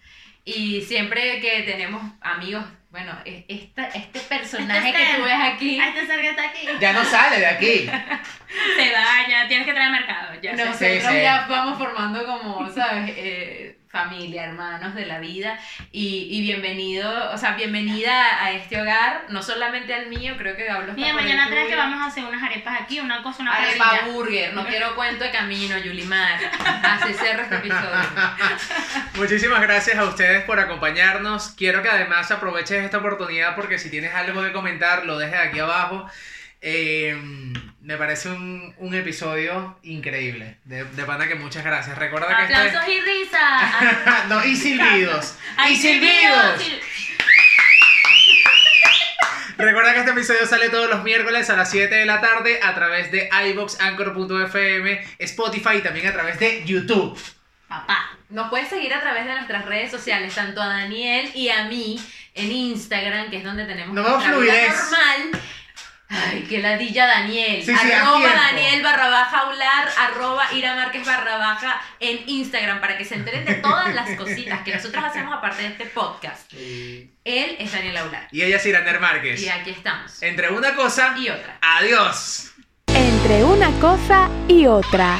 Y siempre que tenemos amigos, bueno, e- esta, este personaje Este que tú ves aquí, este ser que está aquí. Ya no sale de aquí. [LAUGHS] Se va, ya tienes que traer mercado. Ya nosotros Sí, sí. ya vamos formando como, ¿sabes? Eh, familia, hermanos de la vida. Y, y bienvenido, o sea, bienvenida a este hogar, no solamente al mío, creo que hablo Mira, mañana traes que vamos a hacer unas arepas aquí, una cosa, una Arepa parrilla. burger, no quiero cuento de camino, Yulimar. Así cierra este episodio. [LAUGHS] Muchísimas gracias a ustedes por acompañarnos. Quiero que además aproveches esta oportunidad porque si tienes algo que comentar, lo dejes aquí abajo. Eh, me parece un, un episodio increíble. De, de pana que muchas gracias. Recuerda que este... Aplausos y risas. [LAUGHS] no, y silbidos. Ay, y silbidos. sil- Recuerda que este episodio sale todos los miércoles a las 7 de la tarde a través de iVox, Anchor.fm, Spotify y también a través de YouTube. Papá. Nos puedes seguir a través de nuestras redes sociales, tanto a Daniel y a mí, en Instagram, que es donde tenemos No nuestra vida normal. Ay, qué ladilla Daniel. Sí, sí, arroba. Daniel barra baja aular, arroba Ira Márquez barra baja en Instagram para que se enteren de todas las cositas que nosotros hacemos aparte de este podcast. Él es Daniel Aular. Y ella es Iraner Márquez. Y aquí estamos. Entre una cosa Y otra. Adiós. Entre una cosa y otra.